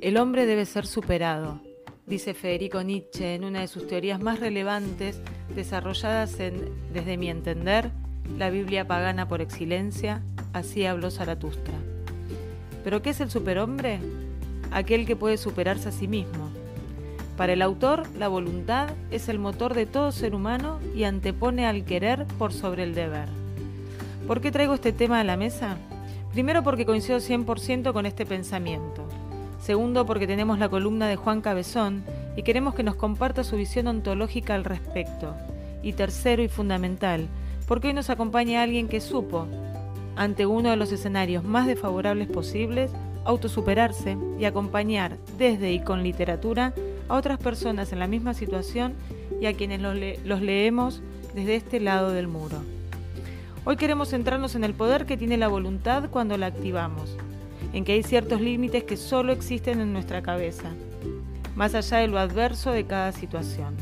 El hombre debe ser superado, dice Federico Nietzsche en una de sus teorías más relevantes, desarrolladas en, desde mi entender, la Biblia pagana por excelencia, así habló Zaratustra. ¿Pero qué es el superhombre? Aquel que puede superarse a sí mismo. Para el autor, la voluntad es el motor de todo ser humano y antepone al querer por sobre el deber. ¿Por qué traigo este tema a la mesa? Primero porque coincido 100% con este pensamiento. Segundo porque tenemos la columna de Juan Cabezón y queremos que nos comparta su visión ontológica al respecto. Y tercero y fundamental, porque hoy nos acompaña alguien que supo, ante uno de los escenarios más desfavorables posibles, autosuperarse y acompañar desde y con literatura a otras personas en la misma situación y a quienes los, leemos desde este lado del muro. Hoy queremos centrarnos en el poder que tiene la voluntad cuando la activamos, en que hay ciertos límites que solo existen en nuestra cabeza, más allá de lo adverso de cada situación.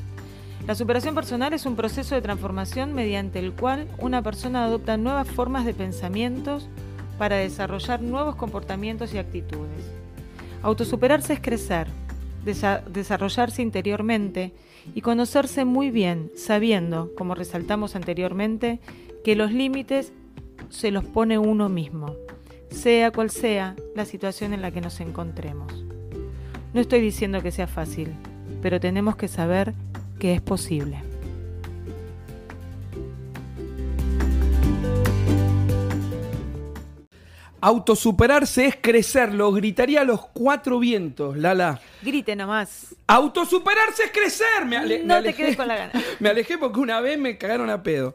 La superación personal es un proceso de transformación mediante el cual una persona adopta nuevas formas de pensamientos para desarrollar nuevos comportamientos y actitudes. Autosuperarse es crecer, desarrollarse interiormente y conocerse muy bien, sabiendo, como resaltamos anteriormente, que los límites se los pone uno mismo, sea cual sea la situación en la que nos encontremos. No estoy diciendo que sea fácil, pero tenemos que saber que es posible. Autosuperarse es crecer, lo gritaría a los cuatro vientos, Lala. Grite nomás. Autosuperarse es crecer. Me, no te quedes con la gana. me alejé porque una vez me cagaron a pedo.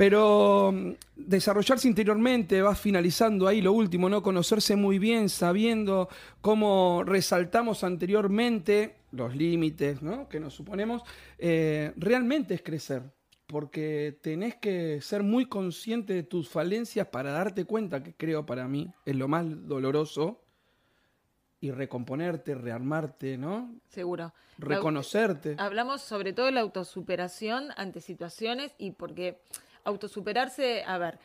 Pero mm, desarrollarse interiormente, va finalizando ahí lo último, ¿no? Conocerse muy bien, sabiendo cómo resaltamos anteriormente los límites, ¿no? Que nos suponemos, eh, realmente es crecer porque tenés que ser muy consciente de tus falencias para darte cuenta, que creo para mí es lo más doloroso, y recomponerte, rearmarte, ¿no? Seguro. Reconocerte. Hablamos sobre todo de la autosuperación ante situaciones y porque autosuperarse, a ver,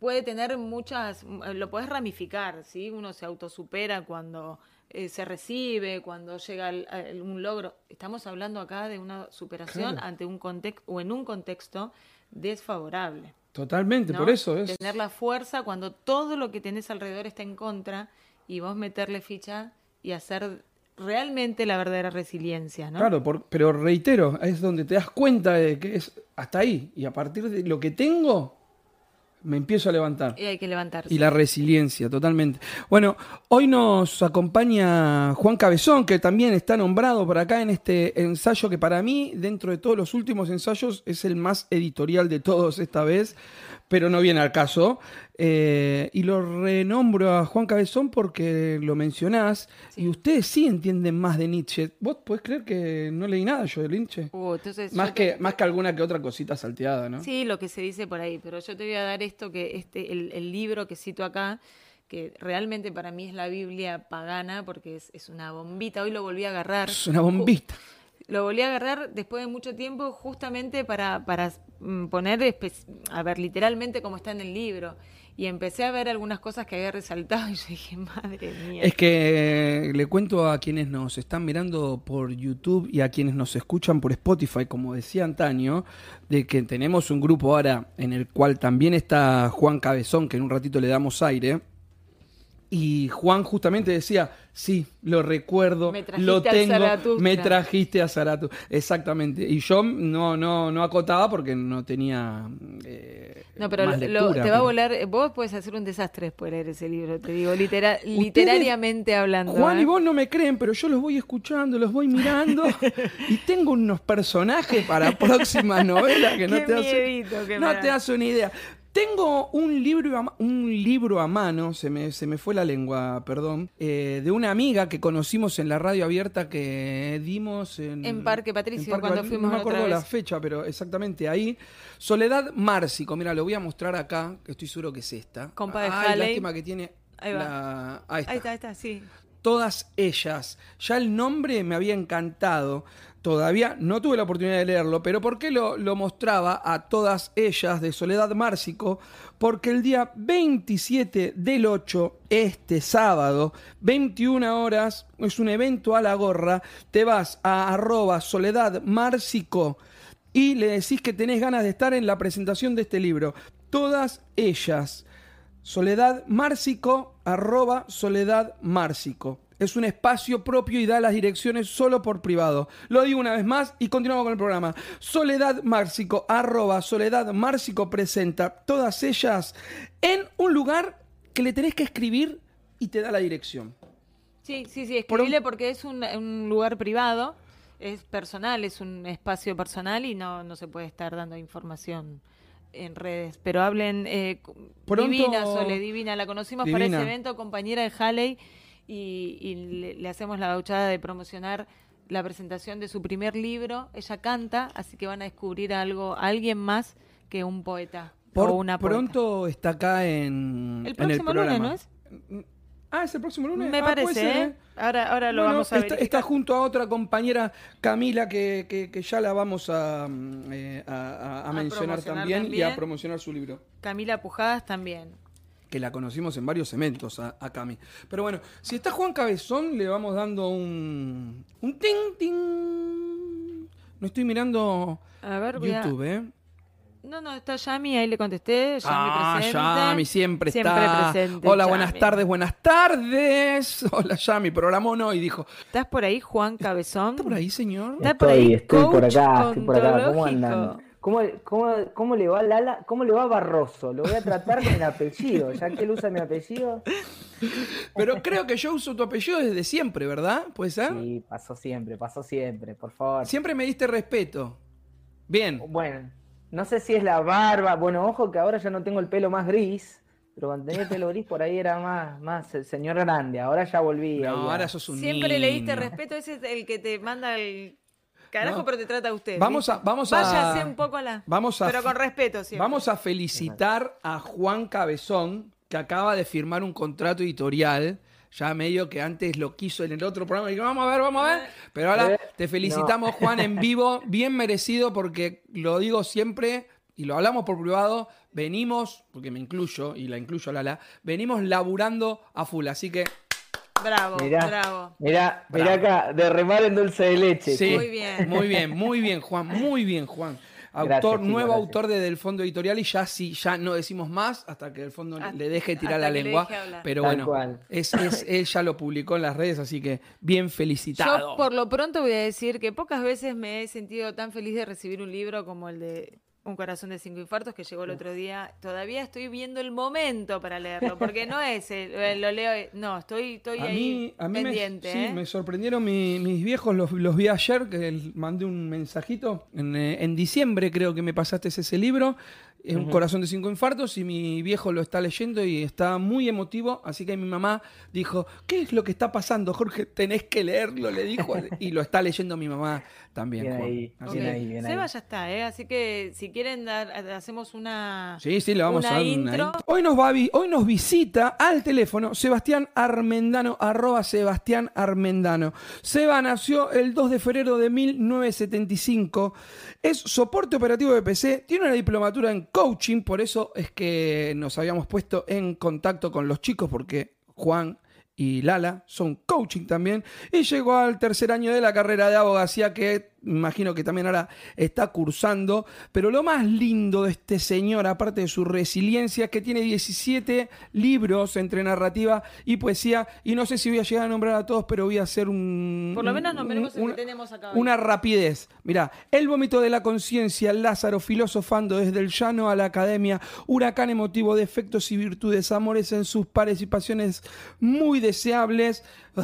puede tener muchas, lo puedes ramificar, ¿sí? Uno se autosupera cuando eh, se recibe, cuando llega un logro. Estamos hablando acá de una superación ante un contexto o en un contexto desfavorable. Totalmente, por eso es. Tener la fuerza cuando todo lo que tenés alrededor está en contra y vos meterle ficha y hacer realmente la verdadera resiliencia, ¿no? Claro, pero reitero, es donde te das cuenta de que es hasta ahí y a partir de lo que tengo me empiezo a levantar. Y hay que levantarse. Y la resiliencia, totalmente. Bueno, hoy nos acompaña Juan Cabezón, que también está nombrado por acá en este ensayo que para mí, dentro de todos los últimos ensayos, es el más editorial de todos esta vez, pero no viene al caso. Eh, y lo renombro a Juan Cabezón porque lo mencionás y ustedes sí entienden más de Nietzsche. ¿Vos podés creer que no leí nada yo de Nietzsche? Uh, más, que, más que alguna que otra cosita salteada, ¿no? Sí, lo que se dice por ahí, pero yo te voy a dar esto, que este el, libro que cito acá, que realmente para mí es la Biblia pagana porque es, es una bombita. Hoy lo volví a agarrar. Es una bombita. Lo volví a agarrar después de mucho tiempo justamente para, para mm, poner, a ver, literalmente como está en el libro. Y empecé a ver algunas cosas que había resaltado y yo dije, madre mía. Es que le cuento a quienes nos están mirando por YouTube y a quienes nos escuchan por Spotify, como decía antaño, de que tenemos un grupo ahora en el cual también está Juan Cabezón, que en un ratito le damos aire y Juan justamente decía, sí, lo recuerdo, lo tengo, me trajiste a Zaratu. Exactamente. Y yo no, no, no acotaba porque no tenía... Eh, no, pero te va a volar, vos puedes hacer un desastre después de leer ese libro, te digo, literariamente hablando. Juan y ¿eh? vos no me creen, pero yo los voy escuchando, los voy mirando y tengo unos personajes para próximas novelas que no, te, hace, no te hace una idea. Tengo un libro, a, un libro a mano, se me, se me fue la lengua, perdón, eh, de una amiga que conocimos en la radio abierta que dimos en... En Parque Patricio, cuando fuimos No me acuerdo la fecha, pero exactamente ahí. Soledad Márcico, mira, lo voy a mostrar acá, que estoy seguro que es esta. Compa de Ay, lástima que tiene... Ahí va. ahí, está. ahí está, sí. todas ellas. Ya el nombre me había encantado. Todavía no tuve la oportunidad de leerlo, pero ¿por qué lo, mostraba a todas ellas de Soledad Márcico? Porque el día 27 del 8, este sábado, 21 horas, es un evento a la gorra, te vas a arroba Soledad y le decís que tenés ganas de estar en la presentación de este libro. Todas ellas. Soledad Márcico, arroba Soledad. Es un espacio propio y da las direcciones solo por privado. Lo digo una vez más y continuamos con el programa. Soledad Márcico, arroba Soledad Márcico presenta todas ellas en un lugar que le tenés que escribir y te da la dirección. Sí, sí, sí, escribile porque es un, un lugar privado, es personal, es un espacio personal y no, no se puede estar dando información en redes. Pero hablen, eh, Pronto- Divina, Sole, Divina, la conocimos para ese evento, compañera de Halley, y, y le, le hacemos la gauchada de promocionar la presentación de su primer libro. Ella canta, así que van a descubrir algo, a alguien más que un poeta Por, o una poeta. pronto está acá en El en el próximo lunes. ¿no es? Ah, es el próximo lunes. Me Ah, parece, ser, ¿eh? Ahora, ahora lo Bueno, vamos a ver. está junto a otra compañera Camila que, que- que ya la vamos a, mm, eh, a- a- a A mencionar promocionar también, y a también. promocionar su libro. Camila Pujadas también. Que la conocimos en varios eventos a, a Cami. Pero bueno, si está Juan Cabezón, le vamos dando un. un ting, ting. No estoy mirando A ver, voy a- YouTube, ¿eh? No, no, está Yami, ahí le contesté. Yami Ah, presente. Yami siempre, Siempre está. presente, Hola, buenas tardes, buenas tardes. Hola, Yami, programó no y dijo: ¿Estás por ahí, Juan Cabezón? ¿Está por ahí, señor? Está por Estoy, ahí, estoy por coach acá, estoy por acá. ¿Cómo andan? ¿Cómo, cómo, cómo le va a Lala? ¿Cómo le va a Barroso? Lo voy a tratar con el apellido, ya que él usa mi apellido. Pero creo que yo uso tu apellido desde siempre, ¿verdad? ¿Puede ser? Sí, pasó siempre, pasó siempre, por favor. Siempre me diste respeto. Bien. Bueno, no sé si es la barba. Bueno, ojo que ahora ya no tengo el pelo más gris, pero cuando tenía el pelo gris por ahí era más, más el señor grande. Ahora ya volví. No, ahora sos un Siempre le diste respeto, ese es el que te manda el carajo, No. pero te trata usted. Vamos ¿viste? a- vamos a- Váyase un poco a la. vamos a- Pero con respeto siempre. Vamos a felicitar a Juan Cabezón, que acaba de firmar un contrato editorial. Ya medio que antes lo quiso en el otro programa. Y dijo, vamos a ver, vamos a ver. Pero ahora Eh, te felicitamos, Juan, en vivo. Bien merecido, porque lo digo siempre y lo hablamos por privado. Venimos, porque me incluyo y la incluyo a Lala, venimos laburando a full. Así que Bravo, Mirá, bravo. mirá, Bravo. mirá acá, de remar en dulce de leche. Sí, Muy bien. Muy bien, muy bien, Juan, muy bien, Juan. Autor, Gracias, nuevo gracias. autor de Del Fondo Editorial y ya sí, ya no decimos más hasta que el fondo Hasta- le deje tirar la lengua. Pero Tal bueno, es, es- él ya lo publicó en las redes, así que bien felicitado. Yo por lo pronto voy a decir que pocas veces me he sentido tan feliz de recibir un libro como el de Un corazón de cinco infartos que llegó el otro día. Todavía estoy viendo el momento para leerlo, porque no es el, el- lo leo, no, estoy, estoy a ahí mí, a mí me, pendiente. sí, ¿eh? me sorprendieron mi- mis viejos, los, los vi ayer, que el- mandé un mensajito. En, eh, en diciembre creo que me pasaste ese libro, eh, Un corazón de cinco infartos, y mi viejo lo está leyendo y está muy emotivo. Así que mi mamá dijo, ¿qué es lo que está pasando, Jorge? Tenés que leerlo, le dijo. y lo está leyendo mi mamá también. Bien Juan. ahí, Así bien que- ahí, bien Seba ahí. ya está, ¿eh? así que si quieren dar, hacemos una, Sí, sí, le vamos una a dar una intro. Hoy nos, va a vi- hoy nos visita al teléfono Sebastián Armendano, arroba Sebastián Armendano. Seba nació el 2 de febrero de 1975. Es soporte operativo de PC, tiene una diplomatura en coaching, por eso es que nos habíamos puesto en contacto con los chicos, porque Juan y Lala son coaching también. Y llegó al tercer año de la carrera de abogacía que imagino que también ahora está cursando. Pero lo más lindo de este señor, aparte de su resiliencia, es que tiene 17 libros entre narrativa y poesía. Y no sé si voy a llegar a nombrar a todos, pero voy a hacer un... Por lo menos un- nombremos el que una- tenemos acá hoy. Una rapidez. Mirá, El vómito de la conciencia, Lázaro filosofando desde el llano a la academia, huracán emotivo de efectos y virtudes, amores en sus pasiones muy deseables.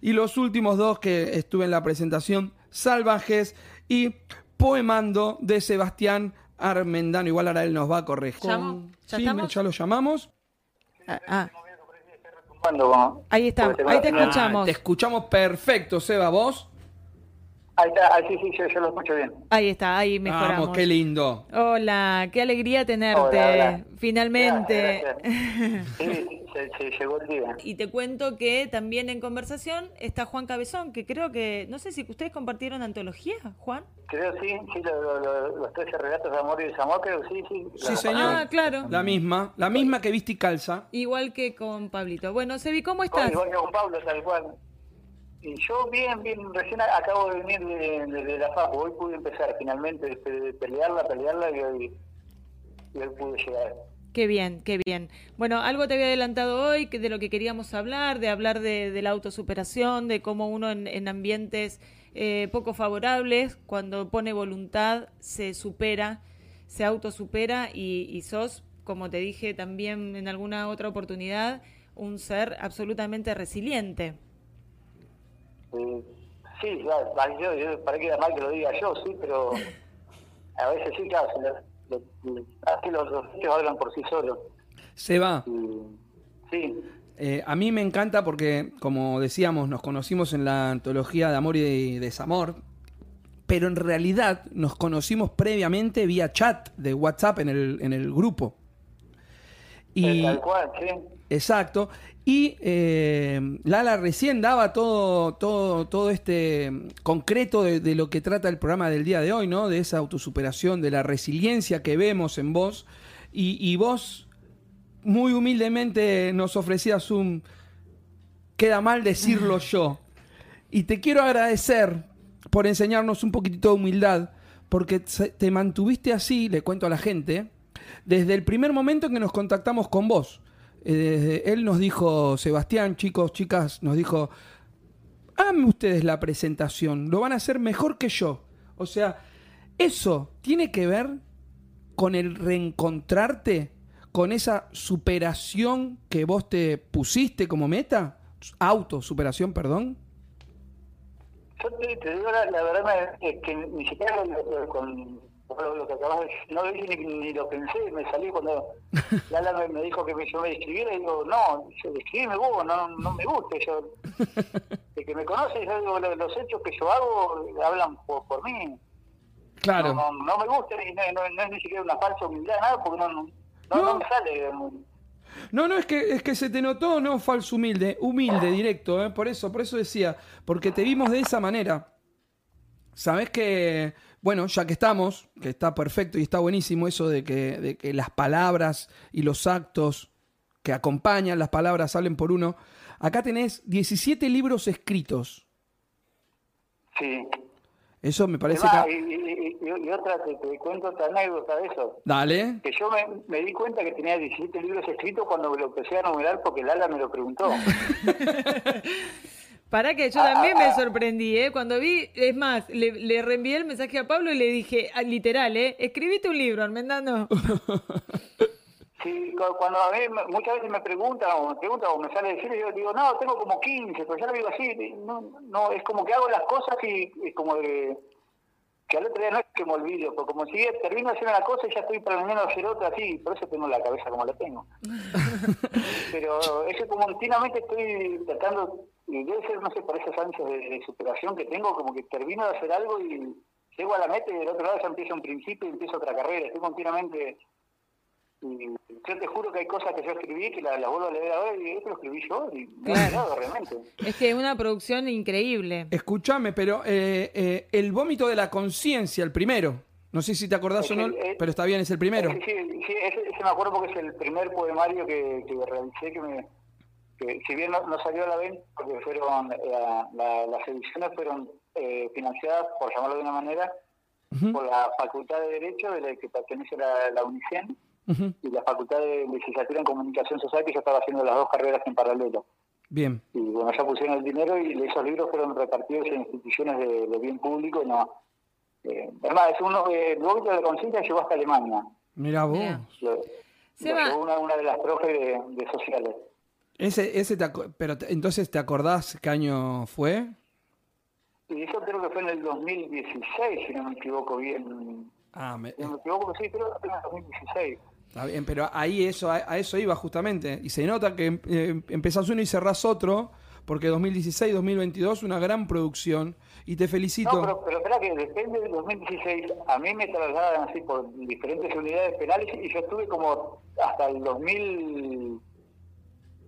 Y los últimos dos que estuve en la presentación, Salvajes y Poemando de Sebastián Armendano. Igual ahora él nos va a corregir. ¿Ya Sí, ya lo llamamos. Ah, ah, ahí está, ahí te escuchamos. Ah, te escuchamos perfecto, Seba, vos. Ahí está, ahí sí, sí, yo, yo lo escucho bien. Ahí está, ahí mejoramos. Vamos, qué lindo. Hola, qué alegría tenerte, Hola, hola. finalmente. Gracias, gracias. Sí, se, se llegó el día. Y te cuento que también en conversación está Juan Cabezón, que creo que, no sé si ustedes compartieron antología, Juan. Creo sí, sí, lo- lo- lo- los 13 relatos de amor y desamor, creo sí, sí. Sí, señor. Ah, claro. La misma, la misma que viste y calza. Igual que con Pablito. Bueno, Sebi, ¿cómo Con- estás? Igual que con Pablo, tal cual. Y yo bien, bien, recién acabo de venir de, la FAP, hoy pude empezar finalmente de, de pelearla, pelearla y hoy, pude llegar. Qué bien, qué bien. Bueno, algo te había adelantado hoy que de lo que queríamos hablar, de hablar de, la autosuperación, de cómo uno en, en ambientes eh, poco favorables, cuando pone voluntad, se supera, se autosupera y sos, como te dije también en alguna otra oportunidad, un ser absolutamente resiliente. Eh, sí, claro, va, yo, yo, para que queda mal que lo diga yo, sí, pero a veces sí, claro, lo- lo- así los, los hechos hablan por sí solos. Se va. Y, sí, Eh, a mí me encanta porque, como decíamos, nos conocimos en la antología de amor y de desamor, pero en realidad nos conocimos previamente vía chat de WhatsApp en el, en el grupo. Y, eh, tal cual, sí. Exacto. Y eh, Lala recién daba todo, todo, todo este concreto de, de lo que trata el programa del día de hoy, ¿no? De esa autosuperación, de la resiliencia que vemos en vos. Y, y vos muy humildemente nos ofrecías un queda mal decirlo yo. Y te quiero agradecer por enseñarnos un poquitito de humildad, porque te mantuviste así, le cuento a la gente, desde el primer momento en que nos contactamos con vos. Eh, él nos dijo, Sebastián, chicos, chicas, nos dijo, háganme ustedes la presentación, lo van a hacer mejor que yo. O sea, eso tiene que ver con el reencontrarte, con esa superación que vos te pusiste como meta, autosuperación, perdón. Yo te, digo la, verdad es que ni siquiera con lo, lo que acabas de decir, no lo dije ni, ni lo pensé, me salí cuando Lala me, me dijo que me, yo me describiera y digo, no, describime vos, no, no me gusta, yo, que me conoces, yo digo, lo- los hechos que yo hago hablan por, por mí, Claro. no, no, no me gusta y no, es ni siquiera una falsa humildad, nada, porque no, no, no, no me sale. No, no, es que, es que se te notó, no falso humilde, humilde, directo, ¿eh? por eso, por eso decía, porque te vimos de esa manera. Sabes que, bueno, ya que estamos, que está perfecto y está buenísimo eso de que, de que las palabras y los actos que acompañan las palabras salen por uno. Acá tenés 17 libros escritos. Sí. Eso me parece Además, que... y, y- y- y otra, te, te cuento otra anécdota de eso. Dale. que yo me, me di cuenta que tenía 17 libros escritos cuando me lo empecé a numerar porque Lala me lo preguntó. Para que yo también me sorprendí, ¿eh? Cuando vi, es más, le, le reenvié el mensaje a Pablo y le dije, ah, literal, ¿eh? Escribiste un libro, Armendano. Sí, cu- cuando a mí muchas veces me preguntan o me preguntan o me sale decir, yo digo, no, tengo como 15, pero ya lo digo así, no, no, es como que hago las cosas y es como de, que al otro día no es que me olvido, porque como si termino hacer una cosa y ya estoy planeando hacer otra, así, por eso tengo la cabeza como la tengo. pero es que como continuamente estoy tratando, y debe ser, no sé, por esas ansias de, de superación que tengo, como que termino de hacer algo y llego a la meta y del otro lado ya empiezo un principio y empiezo otra carrera, estoy continuamente... Y yo te juro que hay cosas que yo escribí que las las vuelvo a leer ahora y esto lo escribí yo y me Claro. olvidado realmente. Es que es una producción increíble. Escúchame, pero eh, eh, el vómito de la conciencia, el primero. No sé si te acordás Es o no, el- eh, pero está bien, es el primero. Sí, sí, sí, ese, ese me acuerdo porque es el primer poemario que, que realicé que me... Que, si bien no, no salió a la venta, porque fueron eh, la- la- las ediciones fueron eh, financiadas, por llamarlo de una manera, por la Facultad de Derecho, de la que pertenece la, la UNICEN, y la Facultad de Legislatura en Comunicación Social, que yo estaba haciendo las dos carreras en paralelo. Bien. y bueno, ya pusieron el dinero y esos libros fueron repartidos en instituciones de, de bien público. No, eh, además, es uno, eh, el vómito de la conciencia llegó hasta Alemania. Mira vos. Lo, llevó una, una de las profes de, de sociales. Ese, ese te pero te- entonces te acordás qué año fue? Y eso creo que fue en el 2016, si no me equivoco bien. Ah, me- Si no me equivoco, sí, creo que fue en el 2016. Está bien, pero ahí eso, a, a eso iba justamente. Y se nota que eh, empezás uno y cerrás otro, porque 2016, 2022, una gran producción y te felicito. No, pero, pero espera que depende del 2016, a mí me trasladan así por diferentes unidades penales y yo estuve como hasta el 2000...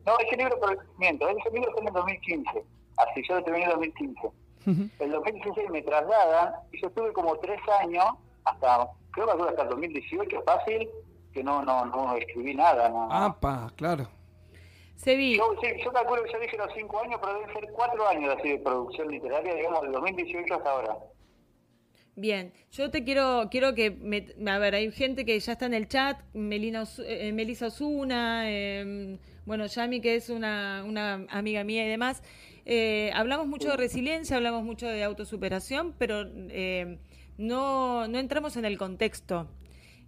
No, ese libro, pero miento, ese libro fue en el 2015, así yo lo terminé en el 2015. El 2016 me trasladan y yo estuve como tres años, hasta, creo que hasta el 2018, fácil, que no, no, no escribí nada. No, ah, pa, claro. Yo, sí, yo calculo que yo dije los cinco años, pero deben ser cuatro años así de producción literaria, digamos, del 2018 hasta ahora. Bien, yo te quiero, quiero que, me, a ver, hay gente que ya está en el chat, Melina, eh, Melissa Osuna, eh, bueno, Yami, que es una, una amiga mía y demás. Eh, hablamos mucho de resiliencia, hablamos mucho de autosuperación, pero eh, no, no entramos en el contexto.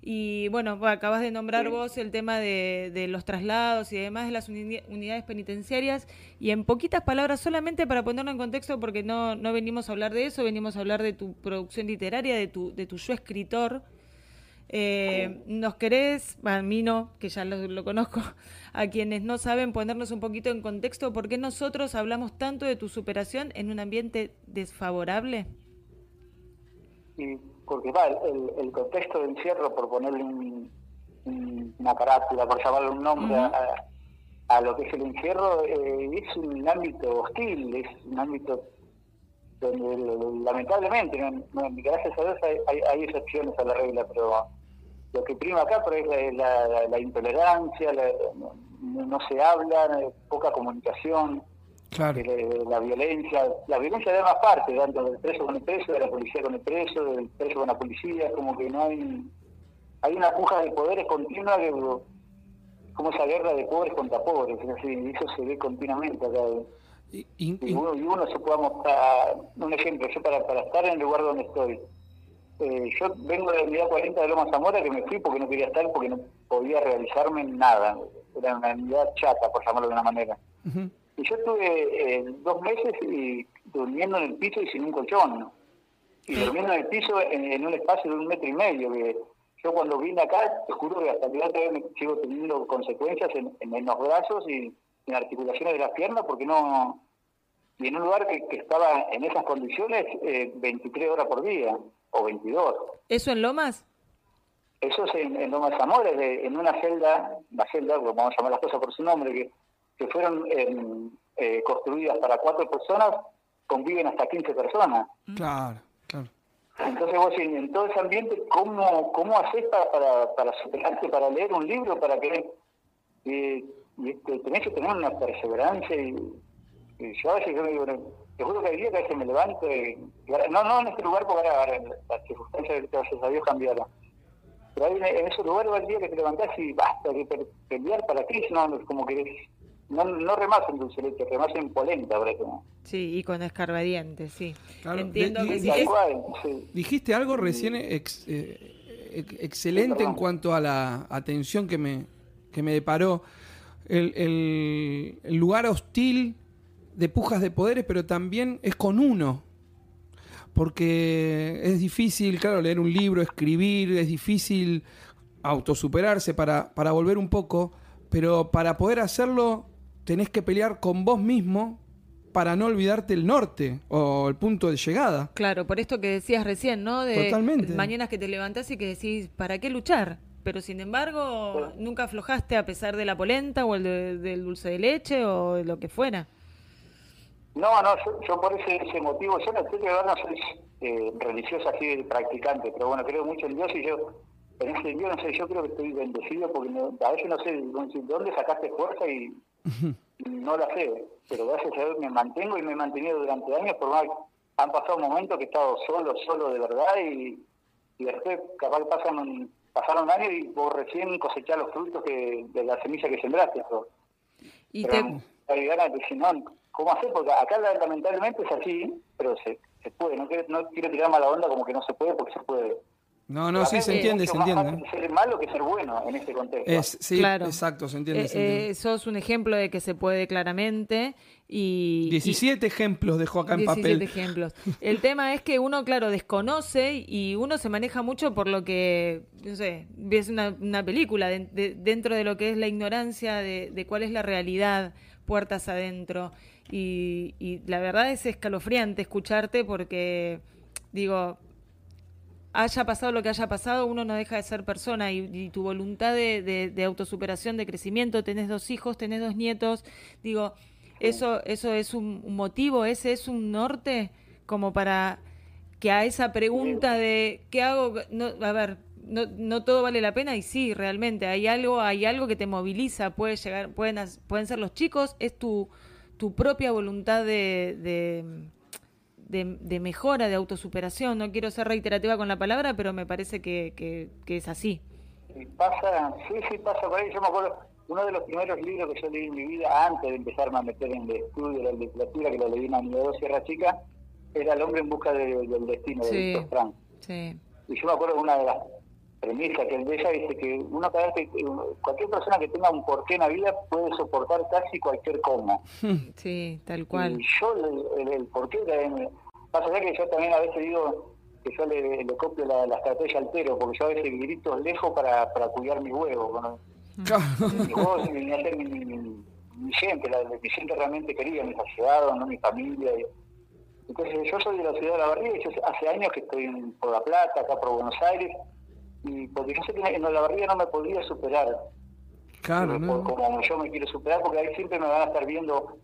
Y bueno, acabas de nombrar vos el tema de, los traslados y demás de las unidades penitenciarias. Y en poquitas palabras, solamente para ponerlo en contexto, porque no, no venimos a hablar de eso, venimos a hablar de tu producción literaria, de tu, de tu yo escritor. Eh, ¿Nos querés, a mí no, que ya lo, conozco, a quienes no saben ponernos un poquito en contexto, por qué nosotros hablamos tanto de tu superación en un ambiente desfavorable? Sí porque va, el, el, contexto de encierro, por ponerle una carátula, por llamarle un nombre a, lo que es el encierro, eh, es un ámbito hostil, es un ámbito donde lamentablemente, gracias a Dios hay, hay, excepciones a la regla, pero lo que prima acá por es la, intolerancia, no, se habla, poca comunicación. Eh, la violencia, la violencia de ambas partes, tanto del preso con el preso, de la policía con el preso, del preso con la policía, como que no hay, hay una puja de poderes continua que, como esa guerra de pobres contra pobres, es así, eso se ve continuamente acá. Y, uno, se pueda mostrar, un ejemplo, yo para, para estar en el lugar donde estoy, eh, yo vengo de la unidad 40 de Loma Zamora que me fui porque no quería estar, porque no podía realizarme nada, era una unidad chata, por llamarlo de una manera. Y yo estuve eh, dos meses y durmiendo en el piso y sin un colchón. Y durmiendo en el piso en, un espacio de un metro y medio. que Yo cuando vine acá, te juro que hasta el día de me sigo teniendo consecuencias en, en, los brazos y en articulaciones de las piernas porque no... Y en un lugar que, estaba en esas condiciones eh, 23 horas por día o 22. ¿Eso en Lomas? Eso es en, Lomas Zamora, en una celda, la celda, vamos a llamar las cosas por su nombre, que que fueron em, eh, construidas para cuatro personas, conviven hasta 15 personas. Mm. Claro, claro. Entonces vos en, todo ese ambiente, ¿cómo, cómo haces para, para, para superarte, para leer un libro, para que eh, y este, tenés que tener una perseverancia y, yo a veces yo me digo, te juro que hay días que a veces me levanto y, no, no en este lugar porque ahora, las circunstancias gracias a Dios cambiaron. Pero hay, en ese lugar hay día que te levantás y basta que pelear para ti, no, como que no, no remas en dulce leche, remas en polenta, Sí, y con escarbadientes, sí. Entiendo que sí. Dijiste algo recién eh, excelente en cuanto a la atención que me, que me deparó. El, el, lugar hostil de pujas de poderes, pero también es con uno. Porque es difícil, claro, leer un libro, escribir, es difícil autosuperarse para, para volver un poco, pero para poder hacerlo tenés que pelear con vos mismo para no olvidarte el norte o el punto de llegada. Claro, por esto que decías recién, ¿no? De Totalmente. mañanas que te levantás y que decís, ¿para qué luchar? Pero sin embargo, nunca aflojaste a pesar de la polenta o el del dulce de leche o de lo que fuera. No, no, yo, por ese, motivo, yo no sé que no soy eh, religiosa así de practicante, pero bueno, creo mucho en Dios y yo, en ese Dios, no sé, yo creo que estoy bendecido porque a veces no sé de dónde sacaste fuerza y no la sé, pero gracias a Dios me mantengo y me he mantenido durante años, por más han pasado momentos que he estado solo, solo de verdad y, después capaz pasan un, pasaron años y vos recién cosechás los frutos que, de la semilla que sembraste. Y te... hay ganas de decir, no, ¿cómo hacer? Porque acá lamentablemente es así, pero se, se puede. No quiero, no quiero tirar mala onda como que no se puede, porque se puede. No, no, sí, se entiende, se entiende. ser malo que ser bueno en este contexto. Es, sí, Claro. exacto, se entiende. Eh, se entiende. eh, sos un ejemplo de que se puede claramente y... y- 17 ejemplos dejó acá en 17 papel. ejemplos. El tema es que uno, claro, desconoce y uno se maneja mucho por lo que, no sé, ves una, una película de- de- dentro de lo que es la ignorancia de, de cuál es la realidad, puertas adentro. Y, y la verdad es escalofriante escucharte porque, digo, haya pasado lo que haya pasado, uno no deja de ser persona y, tu voluntad de, autosuperación, de crecimiento, tenés dos hijos, tenés dos nietos, digo, eso, eso es un, motivo, ese es un norte como para que a esa pregunta de ¿qué hago? No, a ver, no, no todo vale la pena y sí, realmente, hay algo, hay algo que te moviliza, puede llegar, pueden, pueden ser los chicos, es tu, tu propia voluntad de de, de mejora, de autosuperación. No quiero ser reiterativa con la palabra, pero me parece que, que, que es así. Y pasa, sí, sí, pasa por ahí. Yo me acuerdo, uno de los primeros libros que yo leí en mi vida, antes de empezarme a meter en el estudio de la literatura, que lo leí en la Universidad Sierra Chica, era El hombre en busca de- del destino, de. Víctor Frank. Sí, Y yo me acuerdo de una de las premisas que él de ella dice que uno cada vez que, cualquier persona que tenga un porqué en la vida puede soportar casi cualquier cómo. sí, tal cual. Y yo el, el, el porqué también, pasa ya que yo también a veces digo que yo le, le copio la, la estrategia altero, porque yo a veces grito lejos para, para cuidar mi huevo. ¿no? Claro. Mi huevo mi, hacer mi, mi, mi- mi gente, la, mi gente realmente quería, mis allegados, no mi familia. y- entonces yo soy de la ciudad de La Barriga y yo hace años que estoy en, por La Plata, acá por Buenos Aires, y porque yo sé que en La Barriga no me podría superar Claro, ¿no? como yo me quiero superar, porque ahí siempre me van a estar viendo,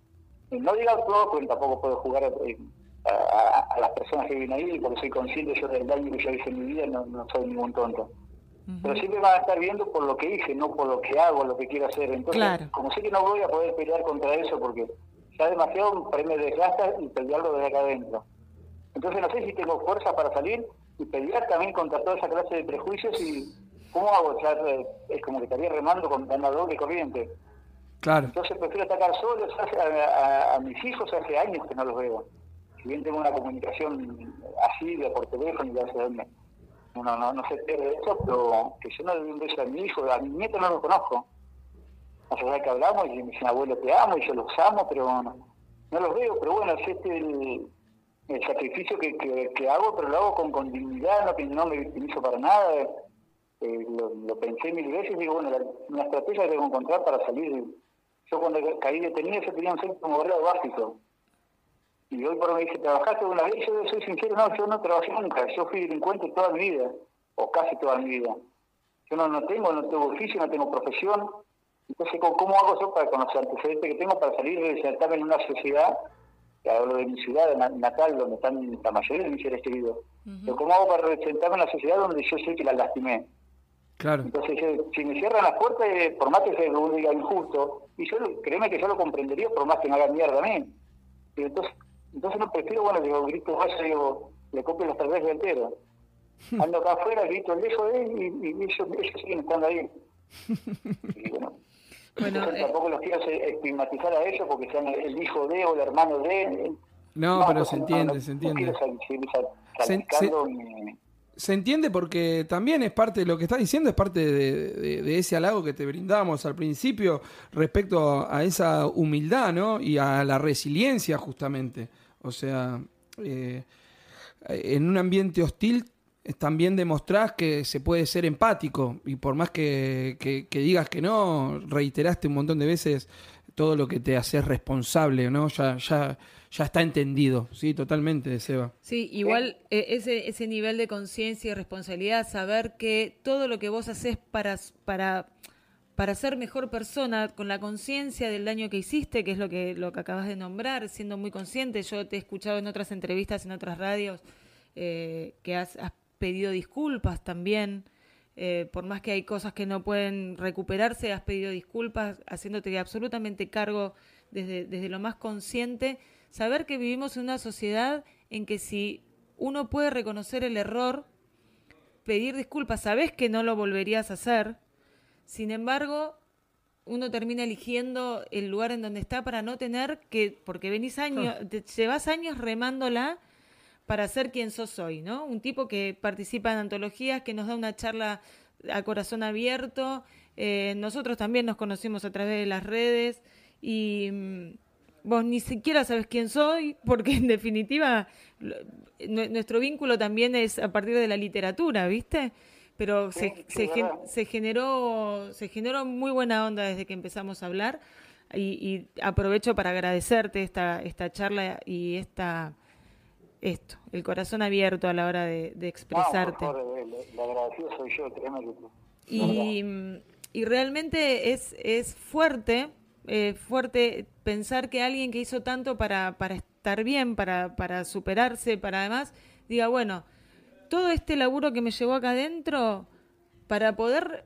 no diga todo, porque tampoco puedo jugar eh, a, a- a las personas que viven ahí, porque soy consciente yo del daño que yo hice en mi vida, no, no soy ningún tonto. Pero siempre me van a estar viendo por lo que hice, no por lo que hago, lo que quiero hacer. Entonces, Claro. como sé que no voy a poder pelear contra eso, porque ya demasiado me desgasta y pelearlo desde acá adentro. Entonces no sé si tengo fuerza para salir y pelear también contra toda esa clase de prejuicios y cómo hago, O sea, eh, es como que estaría remando con la doble corriente. Claro. Entonces prefiero atacar solo, o sea, a, a- a mis hijos hace años que no los veo. Si bien tengo una comunicación así, de por teléfono y de hace años, no, no, no se pierde eso, pero que yo no le doy un beso a mi hijo, a mi nieto no lo conozco. Hace ya que hablamos y me dicen, abuelo, te amo, y yo los amo, pero no, no los veo. Pero bueno, es este el, el sacrificio que, que, hago, pero lo hago con, con dignidad, no, me victimizo para nada. Eh, lo, pensé mil veces y digo, bueno, la, una estrategia que que encontrar para salir. Yo cuando caí detenido, yo tenía un séptimo grado básico. Y hoy por hoy me dice, ¿trabajaste una vez? Yo soy sincero, no, yo no trabajé nunca. Yo fui delincuente toda mi vida, o casi toda mi vida. Yo no, no tengo, no tengo oficio, no tengo profesión. Entonces, ¿cómo, hago yo para, con los antecedentes que tengo para salir y insertarme en una sociedad, hablo de mi ciudad na- natal, donde están la mayoría de mis seres queridos? Pero ¿Cómo hago para representarme en la sociedad donde yo sé que la lastimé? Claro. Entonces, yo- si me cierran las puertas, eh, por más que se lo diga injusto, y yo créeme que yo lo comprendería por más que me hagan mierda a mí. Y entonces, entonces no prefiero, bueno, digo, grito vaya, digo, le copio las estrategia entero. Ando acá afuera, grito el lejos de él y, y ellos, ellos siguen estando ahí. Y bueno, Bueno, entonces eh, tampoco los quiero estigmatizar a ellos porque sean el hijo de o el hermano de. No, pero se entiende, no, se entiende. sal- sal- Se- mi- Se entiende porque también es parte de lo que estás diciendo, es parte de, de- de ese halago que te brindamos al principio respecto a esa humildad, ¿no? Y a la resiliencia, justamente. O sea, eh, en un ambiente hostil eh, también demostrás que se puede ser empático y por más que, que- digas que no, reiteraste un montón de veces todo lo que te haces responsable, ¿no? Ya, ya, ya está entendido, sí, totalmente, Seba. Sí, igual eh, ese, ese nivel de conciencia y responsabilidad, saber que todo lo que vos haces para, para, para ser mejor persona, con la conciencia del daño que hiciste, que es lo que, lo que acabas de nombrar, siendo muy consciente, yo te he escuchado en otras entrevistas, en otras radios, eh, que has pedido disculpas también, eh, por más que hay cosas que no pueden recuperarse, has pedido disculpas, haciéndote absolutamente cargo desde, desde lo más consciente, saber que vivimos en una sociedad en que si uno puede reconocer el error, pedir disculpas, sabes que no lo volverías a hacer, sin embargo, uno termina eligiendo el lugar en donde está para no tener que, porque venís años, te llevas años remándola para ser quien sos hoy, ¿no? Un tipo que participa en antologías, que nos da una charla a corazón abierto. Eh, nosotros también nos conocimos a través de las redes y mm, vos ni siquiera sabes quién soy, porque en definitiva nuestro vínculo también es a partir de la literatura, ¿viste? Pero se, se, generó se generó muy buena onda desde que empezamos a hablar y, aprovecho para agradecerte esta esta charla y esta esto, el corazón abierto a la hora de, expresarte. soy yo, Y, y realmente es, es fuerte, eh, fuerte pensar que alguien que hizo tanto para, para estar bien, para, para superarse, para además, diga, bueno, todo este laburo que me llevó acá adentro, para poder,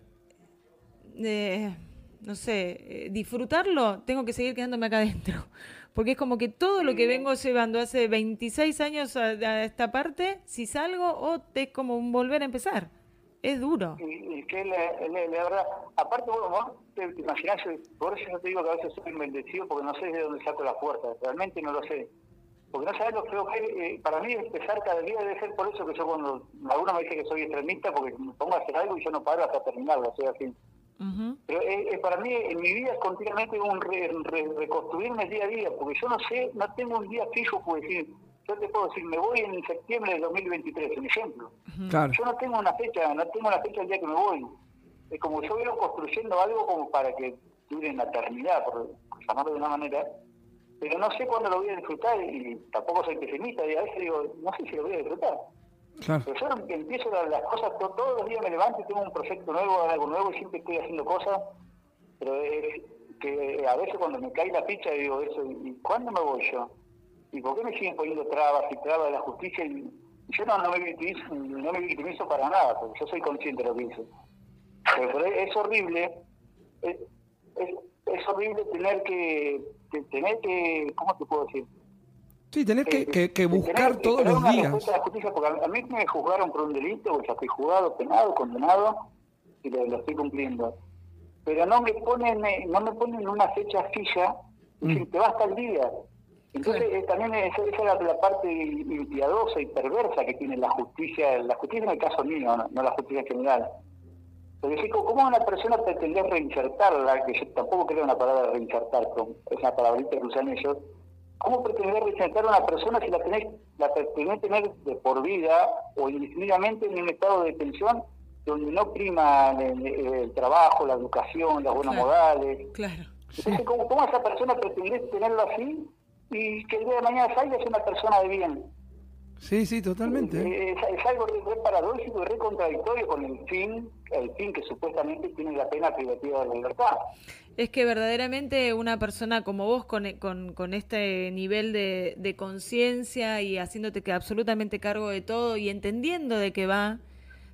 eh, no sé, eh, disfrutarlo, tengo que seguir quedándome acá adentro porque es como que todo lo que vengo llevando hace 26 años a, esta parte, si salgo, o es como un volver a empezar. Es duro. Y, que la, verdad, aparte vos, te, imaginas, por eso yo te digo que a veces soy bendecido porque no sé de dónde saco la fuerza, realmente no lo sé. Porque no sabes lo feo que eh, para mí empezar cada día debe ser por eso que yo cuando alguno me dice que soy extremista porque me pongo a hacer algo y yo no paro hasta terminarlo, o sea, así. Pero eh, eh, para mí en mi vida es continuamente un reconstruirme día a día, porque yo no sé, no tengo un día fijo, pues decir, yo te puedo decir, me voy en septiembre del 2023, un ejemplo. Yo no tengo una fecha, no tengo una fecha el día que me voy. Es como yo veo construyendo algo como para que dure en la eternidad, por llamarlo de una manera, pero no sé cuándo lo voy a disfrutar y tampoco soy pesimista, y a veces digo, no sé si lo voy a disfrutar. Pero yo empiezo las, cosas, todos los días me levanto y tengo un proyecto nuevo, algo nuevo y siempre estoy haciendo cosas, pero es que a veces cuando me cae la ficha digo eso, ¿y cuándo me voy yo? ¿Y por qué me siguen poniendo trabas y trabas de la justicia? Yo no, no, me victimizo, no me victimizo para nada, porque yo soy consciente de lo que hice. Pero, es horrible, es, es, horrible tener que, tener que, ¿cómo te puedo decir? Sí, tener que, eh, que, buscar todos los días. porque a, mí me juzgaron por un delito, ya estoy juzgado, penado, condenado, y lo, estoy cumpliendo. Pero no me ponen eh, no me ponen una fecha fija, y mm. te va hasta el día. Entonces eh, también esa, es la, parte impiadosa y perversa que tiene la justicia, la justicia en el caso mío, no, la justicia general. Porque ¿cómo una persona pretende reinsertarla? Que yo tampoco creo una palabra reinsertar, pero es una palabrita que usan ellos ¿Cómo pretender reinsertar a una persona si la tenés, la pretendés tener de por vida o indefinidamente en un estado de detención donde no prima el, trabajo, la educación, las buenas modales? Claro. Entonces, ¿cómo, ¿cómo, esa persona pretendés tenerlo así y que el día de mañana salga es una persona de bien? Sí, sí, totalmente. Eh, es, algo re, paradójico y re contradictorio con el fin, el fin que supuestamente tiene la pena privativa de la libertad. Es que verdaderamente una persona como vos, con, con, este nivel de, de conciencia y haciéndote que absolutamente cargo de todo y entendiendo de qué va,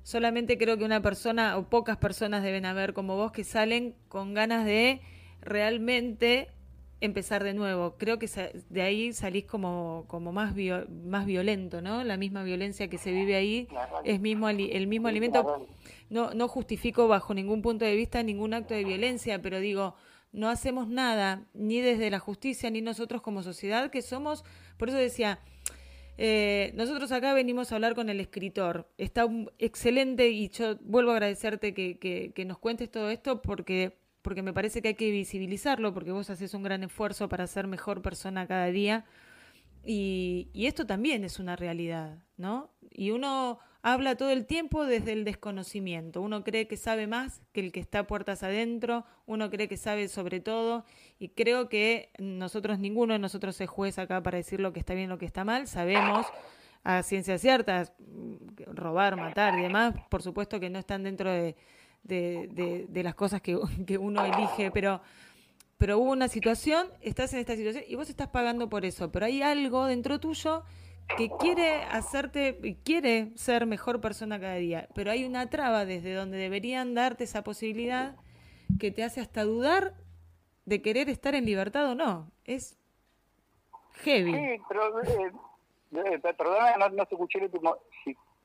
solamente creo que una persona o pocas personas deben haber como vos que salen con ganas de realmente empezar de nuevo. Creo que de ahí salís como, como más, más violento, ¿no? La misma violencia que se vive ahí es mismo el mismo alimento. No, no justifico bajo ningún punto de vista ningún acto de violencia, pero digo, no hacemos nada, ni desde la justicia, ni nosotros como sociedad, que somos, por eso decía, eh, nosotros acá venimos a hablar con el escritor. Está excelente y yo vuelvo a agradecerte que, que, que nos cuentes todo esto porque porque me parece que hay que visibilizarlo, porque vos haces un gran esfuerzo para ser mejor persona cada día. Y, esto también es una realidad, ¿no? Y uno habla todo el tiempo desde el desconocimiento. Uno cree que sabe más que el que está puertas adentro, uno cree que sabe sobre todo, y creo que nosotros, ninguno de nosotros es juez acá para decir lo que está bien, lo que está mal. Sabemos a ciencias ciertas, robar, matar y demás, por supuesto que no están dentro de, de, de, las cosas que, que, uno elige, pero, pero hubo una situación, estás en esta situación y vos estás pagando por eso, pero hay algo dentro tuyo que quiere hacerte, quiere ser mejor persona cada día, pero hay una traba desde donde deberían darte esa posibilidad que te hace hasta dudar de querer estar en libertad o no. Es heavy. Sí, pero, eh, eh, no, no escuché el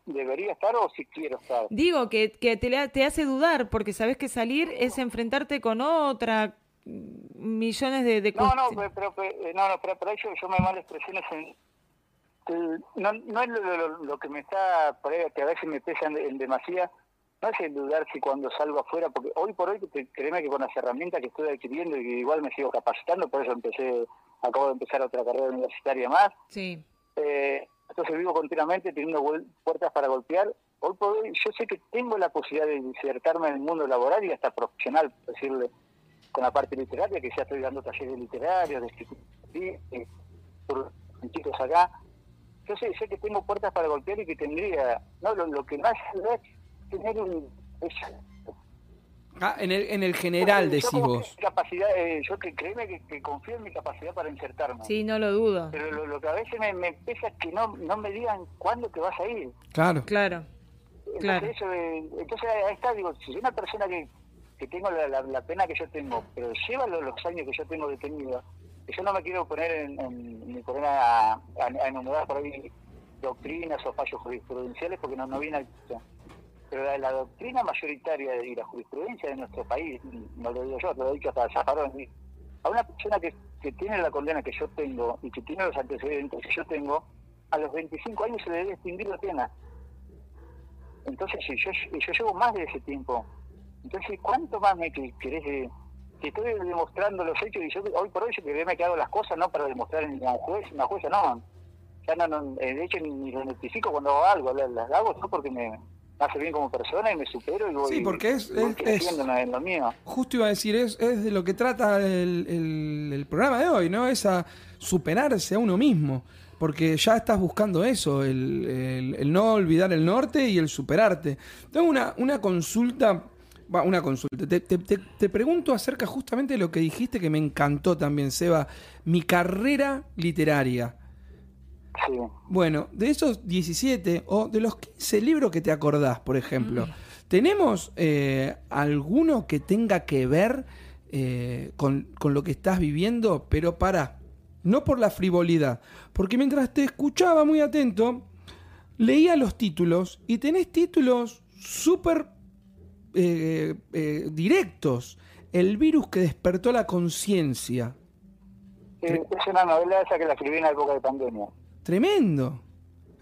debería estar o si quiero estar. Digo que, que te, te hace dudar, porque sabes que salir es enfrentarte con otra, millones de, de no, no, pero, pero, eh, no, no, pero, pero yo, yo me mal expresiones en... no, no es lo, lo, que me está, por ahí, que a veces me pesa en, demasía, no es el dudar si cuando salgo afuera, porque hoy por hoy, créeme que con las herramientas que estoy adquiriendo y que igual me sigo capacitando, por eso empecé, acabo de empezar otra carrera universitaria más. Sí. Eh, entonces vivo continuamente teniendo puertas para golpear. Hoy por hoy yo sé que tengo la posibilidad de insertarme en el mundo laboral y hasta profesional, decirle, con la parte literaria, que ya estoy dando talleres literarios, de escritura, por chicos acá. Yo sé, sé que tengo puertas para golpear y que tendría, no, lo, que más es tener un... Ah, en el, en el general decís vos. Capacidad, eh, yo que créeme que, confío en mi capacidad para insertarme. Sí, no lo dudo. Pero lo, que a veces me, me, pesa es que no, no me digan cuándo te vas a ir. Claro. Claro. Entonces, claro. Eso, entonces ahí está, digo, si soy una persona que, que tengo la, la, pena que yo tengo, pero lleva los, los años que yo tengo detenido, yo no me quiero poner en, ni poner a, a, a, enumerar por ahí doctrinas o fallos jurisprudenciales porque no, no viene al pero la, doctrina mayoritaria y la jurisprudencia de nuestro país, no lo digo yo, lo he dicho hasta Zaparón, a una persona que, que tiene la condena que yo tengo y que tiene los antecedentes que yo tengo, a los 25 años se le debe extinguir la pena. Entonces, si yo, llevo más de ese tiempo, entonces, ¿cuánto más me querés si estoy demostrando los hechos y yo hoy por hoy yo que me quedado las cosas no para demostrar en un juez, una jueza no. Ya no, no eh, de hecho ni, lo notifico cuando hago algo, las, hago no porque me hace bien como persona y me supero y voy, sí, porque es, es, en lo mío. Justo iba a decir, es, es de lo que trata el, el, el programa de hoy, ¿no? Es a superarse a uno mismo porque ya estás buscando eso, el, el, el, no olvidar el norte y el superarte. Tengo una, una consulta una consulta. Te, te, pregunto acerca justamente de lo que dijiste que me encantó también, Seba. Mi carrera literaria. Sí. Bueno, de esos 17 o de los 15 libros que te acordás, por ejemplo, mm. ¿tenemos eh, alguno que tenga que ver eh, con, con, lo que estás viviendo? Pero para, no por la frivolidad, porque mientras te escuchaba muy atento, leía los títulos y tenés títulos súper eh, eh, directos. El virus que despertó la conciencia. es una novela esa que la escribí en la época de pandemia. Tremendo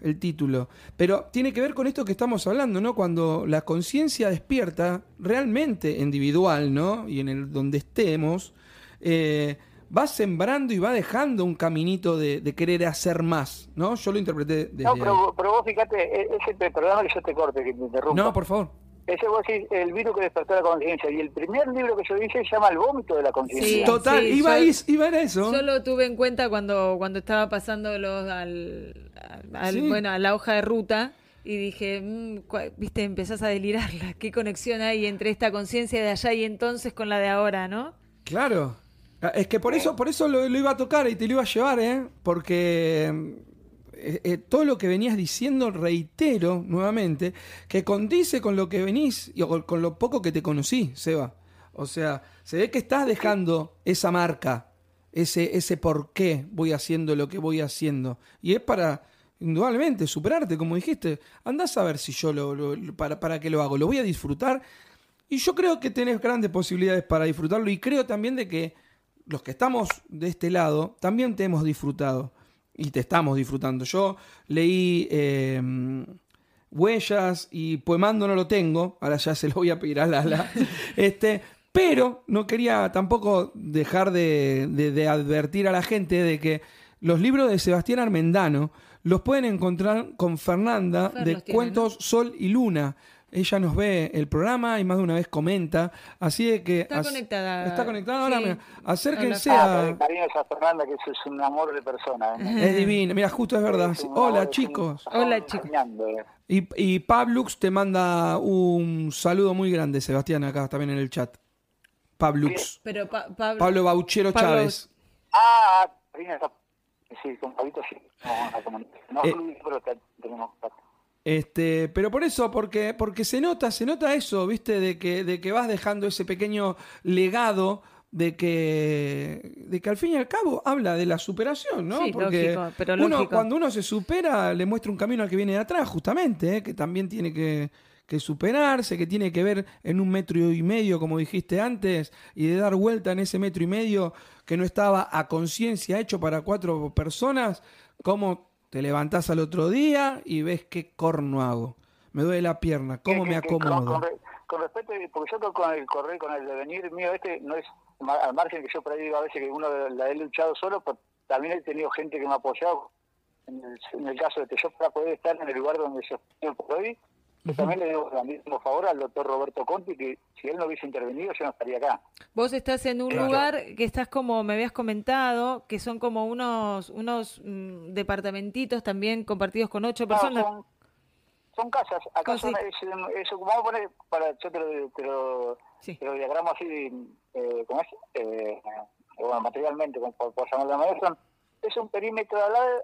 el título. Pero tiene que ver con esto que estamos hablando, ¿no? Cuando la conciencia despierta, realmente individual, ¿no? Y en el donde estemos, eh, va sembrando y va dejando un caminito de, querer hacer más, ¿no? Yo lo interpreté desde No, pero, pero vos fíjate, e-, ese que yo te corte, que te interrumpa. No, por favor. Ese vos decís, el virus que despertó la conciencia. Y el primer libro que yo hice se llama El vómito de la conciencia. Total, iba, iba, en eso. Yo lo tuve en cuenta cuando, cuando estaba pasándolo al, bueno, a la hoja de ruta y dije, mm, viste, empezás a delirarla. ¿Qué conexión hay entre esta conciencia de allá y entonces con la de ahora, no? Claro. Ah, es que por eso, por eso lo, lo, iba a tocar y te lo iba a llevar, ¿eh? Porque eh, eh, todo lo que venías diciendo, reitero nuevamente, que condice con lo que venís y con, lo poco que te conocí, Seba. O sea, se ve que estás dejando esa marca, ese, ese por qué voy haciendo lo que voy haciendo. Y es para, indudablemente, superarte, como dijiste. Andás a ver si yo lo, para, para qué lo hago. Lo voy a disfrutar. Y yo creo que tenés grandes posibilidades para disfrutarlo. Y creo también de que los que estamos de este lado también te hemos disfrutado y te estamos disfrutando. Yo leí em, Huellas y Poemando no lo tengo, ahora ya se lo voy a pedir a Lala. este, pero no quería tampoco dejar de, de, advertir a la gente de que los libros de Sebastián Armendano los pueden encontrar con Fernanda de Cuentos Sol y Luna ella nos ve el programa y más de una vez comenta. Así de que. Está conectada. Está conectada. Ahora, acérquense a. Cariño a Fernanda, que es un amor de persona. ¿eh? Es divino. Mira, justo es verdad. Hola, chicos. Hola, chicos. Y, y Pablux te manda un saludo muy grande, Sebastián, acá también en el chat. Pablux. Pero Pablo, Pablo Bauchero Chávez. Ah, sí, con Pablito sí. No, no, eh, pero tenemos este, pero por eso, porque, porque se nota, se nota eso, viste, de que, de que vas dejando ese pequeño legado de que, de que al fin y al cabo habla de la superación, ¿no? Sí, porque lógico, pero uno, cuando uno se supera, le muestra un camino al que viene de atrás, justamente, ¿eh? que también tiene que, que superarse, que tiene que ver en un metro y medio, como dijiste antes, y de dar vuelta en ese metro y medio que no estaba a conciencia hecho para cuatro personas, como Te levantás al otro día y ves qué corno hago. Me duele la pierna, ¿cómo Que- me con, acomodo? con re- con respecto, porque yo con el correr, con el devenir mío, este no es al margen que yo por ahí digo a veces que uno la he luchado solo, pero también he tenido gente que me ha apoyado. En el, en el caso de que yo para poder estar en el lugar donde yo estoy por hoy, yo también le el mismo favor al doctor Roberto Conti, que si él no hubiese intervenido yo no estaría acá. Vos estás en un Claro. lugar que estás como me habías comentado, que son como unos unos mm, departamentitos también compartidos con ocho No, personas. son, son casas, acá son, es, es- vamos a poner, para, yo te lo, te lo, Sí. te lo diagramo así, eh, ¿cómo es? Eh, bueno, materialmente, como por, por llamarlo de manera, son- es un perímetro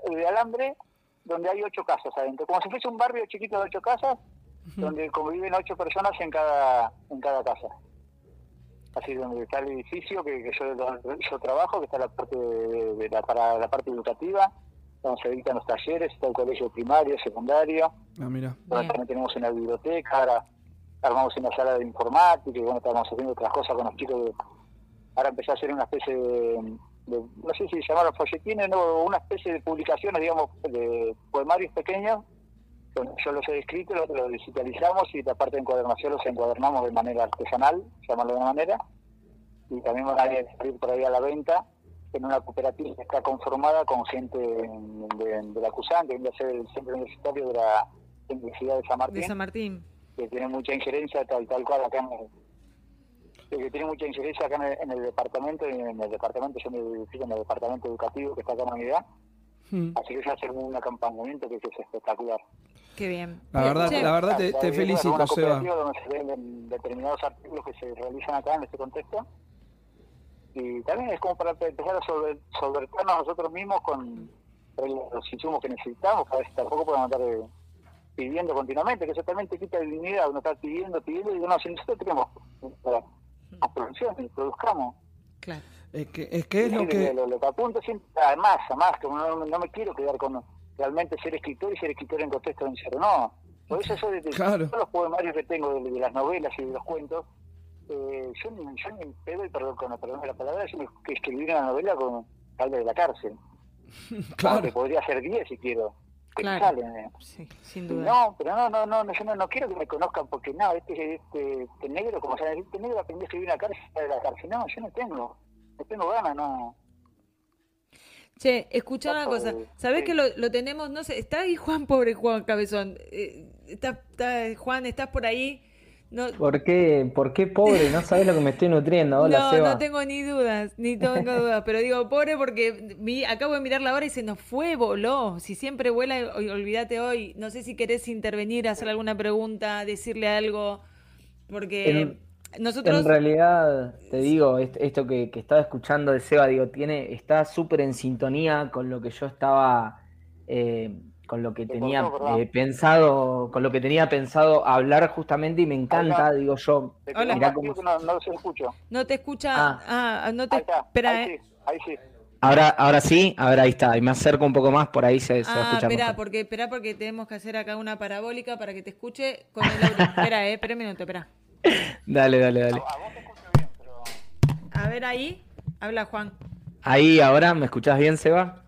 de alambre donde hay ocho casas adentro, como si fuese un barrio chiquito de ocho casas, donde conviven ocho personas en cada, en cada casa. Así donde está el edificio que, que yo, yo trabajo, que está la parte de, de la, para la parte educativa, donde se dictan los talleres, está el colegio primario, secundario, Ah, mira. Ahora también tenemos una biblioteca, ahora armamos una sala de informática y bueno, estamos haciendo otras cosas con los chicos. de- ahora empecé a hacer una especie de, de- no sé si llamarlo folletines, no, una especie de publicaciones, digamos, de poemarios pequeños. Yo los he escrito, los, los digitalizamos y la parte de encuadernación los encuadernamos de manera artesanal, llamarlo de una manera. Y también van a salir por ahí a la venta en una cooperativa que está conformada con gente de, de la CUSAN, que viene a ser el centro universitario de la Universidad de San Martín de San Martín. que tiene mucha injerencia tal tal cual acá en el, que tiene mucha injerencia acá en el, en el departamento y en el departamento yo me edifico en el departamento educativo que está acá en la unidad Mm. así que se hace un acompañamiento que es espectacular Qué bien. La verdad, Che, la verdad te, te felicito, una Seba. donde se venden determinados artículos que se realizan acá en este contexto y también es como para empezar a solver- solventarnos nosotros mismos con los insumos que necesitamos para ver si tampoco podemos andar eh, pidiendo continuamente que eso también te quita dignidad uno está pidiendo pidiendo y digo no si nosotros tenemos para la producción y produzcamos Claro. Es que es, que es lo Sí, que... lo, lo que apunto siempre, además, además, que no, no me quiero quedar con realmente ser escritor y ser escritor en contexto de encierro, no. Por eso yo de, de Claro. todos los poemarios que tengo de, de las novelas y de los cuentos, eh, yo, ni- yo ni pedo y perdón, con perdón de la palabra, yo que escribir una novela con tal de la cárcel. Claro. Que podría ser 10 si quiero. Que me Claro. salen, eh. Sí, sin duda. No, pero no, no, no, no, yo no, no quiero que me conozcan porque no, este, este, este negro, como sea, este negro aprendió a escribir en la cárcel, de la cárcel. No, yo no tengo, no tengo ganas, no. Che, escucha una cosa. ¿Sabés Sí. que lo, lo tenemos? No sé, está ahí Juan, pobre Juan Cabezón. Eh, está, está- Juan, ¿estás por ahí? No, ¿Por qué, ¿Por qué pobre? No sabes lo que me estoy nutriendo. Hola, no, Seba. no tengo ni dudas, ni tengo dudas, pero digo, pobre porque mi, acabo de mirar la hora y se nos fue, voló. Si siempre vuela, ol- olvídate hoy. No sé si querés intervenir, hacer alguna pregunta, decirle algo, porque nosotros... En realidad, te digo, est- esto que, que estaba escuchando de Seba, digo, tiene, está súper en sintonía con lo que yo estaba, eh, con lo que Te tenía eh, pensado, con lo que tenía pensado hablar justamente y me encanta, Hola. digo yo, Te Hola. Mirá cómo- no, no los escucho. No te escucha... Ah. Ah, no te... Ahí está, Espera, ahí eh. sí, ahí sí. ahora, ahora sí, ahora ahí está, y me acerco un poco más, por ahí se, se va a Ah, escuchar espera, mejor. porque, espera, porque tenemos que hacer acá una parabólica para que te escuche con el audio. espera, eh, espera un minuto, espera. Dale, dale, dale. A vos te escucho bien, pero... A ver ahí, habla Juan. Ahí, ahora, ¿me escuchás bien, Seba?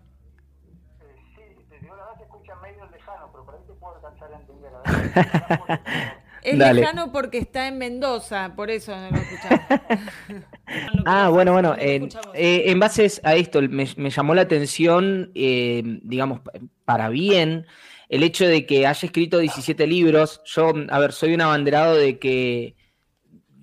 eh, sí, te digo la verdad se escucha medio lejano, pero por ahí te puedo alcanzar a entender. La verdad. Es Dale. lejano porque está en Mendoza, por eso no lo escuchamos. Ah, bueno, bueno, No te en, eh, base a esto, me, me llamó la atención, eh, digamos, para bien, el hecho de que haya escrito 17 libros. Yo, a ver, soy un abanderado de que,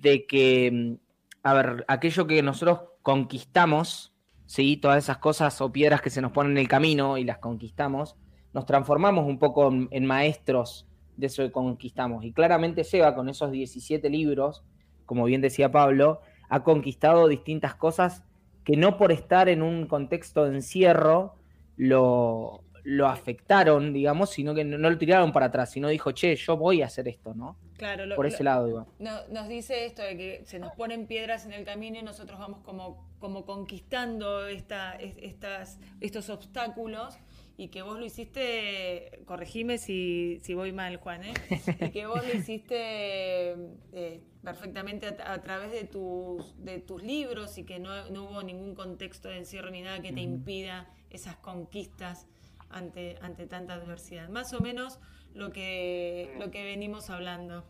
de que, a ver, aquello que nosotros conquistamos, ¿sí? Todas esas cosas o piedras que se nos ponen en el camino y las conquistamos, nos transformamos un poco en, maestros de eso que conquistamos. Y claramente Seba, con esos 17 libros, como bien decía Pablo, ha conquistado distintas cosas que no por estar en un contexto de encierro lo, lo afectaron, digamos, sino que no, no lo tiraron para atrás, sino dijo, che, yo voy a hacer esto, ¿no? Claro, lo- Por lo- ese lado, digo. no- nos dice esto de que se nos ponen piedras en el camino y nosotros vamos como, como conquistando esta, es- estas, estos obstáculos y que vos lo hiciste, corregime si, si voy mal, Juan, ¿eh? y que vos lo hiciste eh, perfectamente a, a través de tus, de tus libros y que no, no hubo ningún contexto de encierro ni nada que te impida esas conquistas ante, ante tanta adversidad. Más o menos lo que, lo que venimos hablando.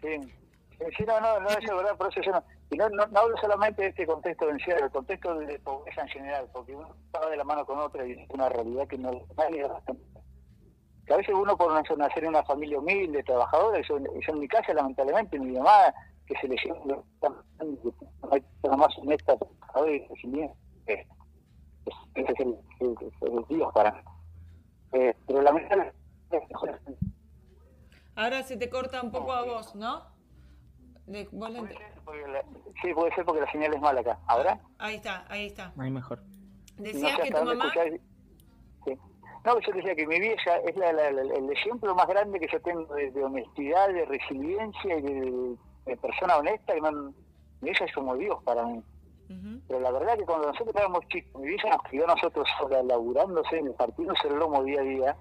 Sí, sí no, no, no, eso es verdad, por eso yo no, y no, no, hablo solamente de este contexto de encierro, el contexto de pobreza en general, porque uno va de la mano con otra y es una realidad que no nadie que a veces uno por nacer en una familia humilde, trabajadora, yo, yo en mi casa lamentablemente mi mamá que se le lleva más honesta trabajadora y resiliente ese es el, el, el, Dios para eh, pero lamentablemente ahora se te corta un poco a vos ¿no? De, vos ¿Puede la, sí puede ser porque la señal es mala acá ¿ahora? ahí está, ahí está ahí mejor decías no que tu mamá sí. No, yo decía que mi vieja es la, la, el ejemplo más grande que yo tengo de, de honestidad, de resiliencia y de, de, persona honesta. Que no, mi vieja es como Dios para mí. Pero la verdad que cuando nosotros éramos chicos, mi vieja nos crió a nosotros sola, laburándose en el partidándose el lomo día a día.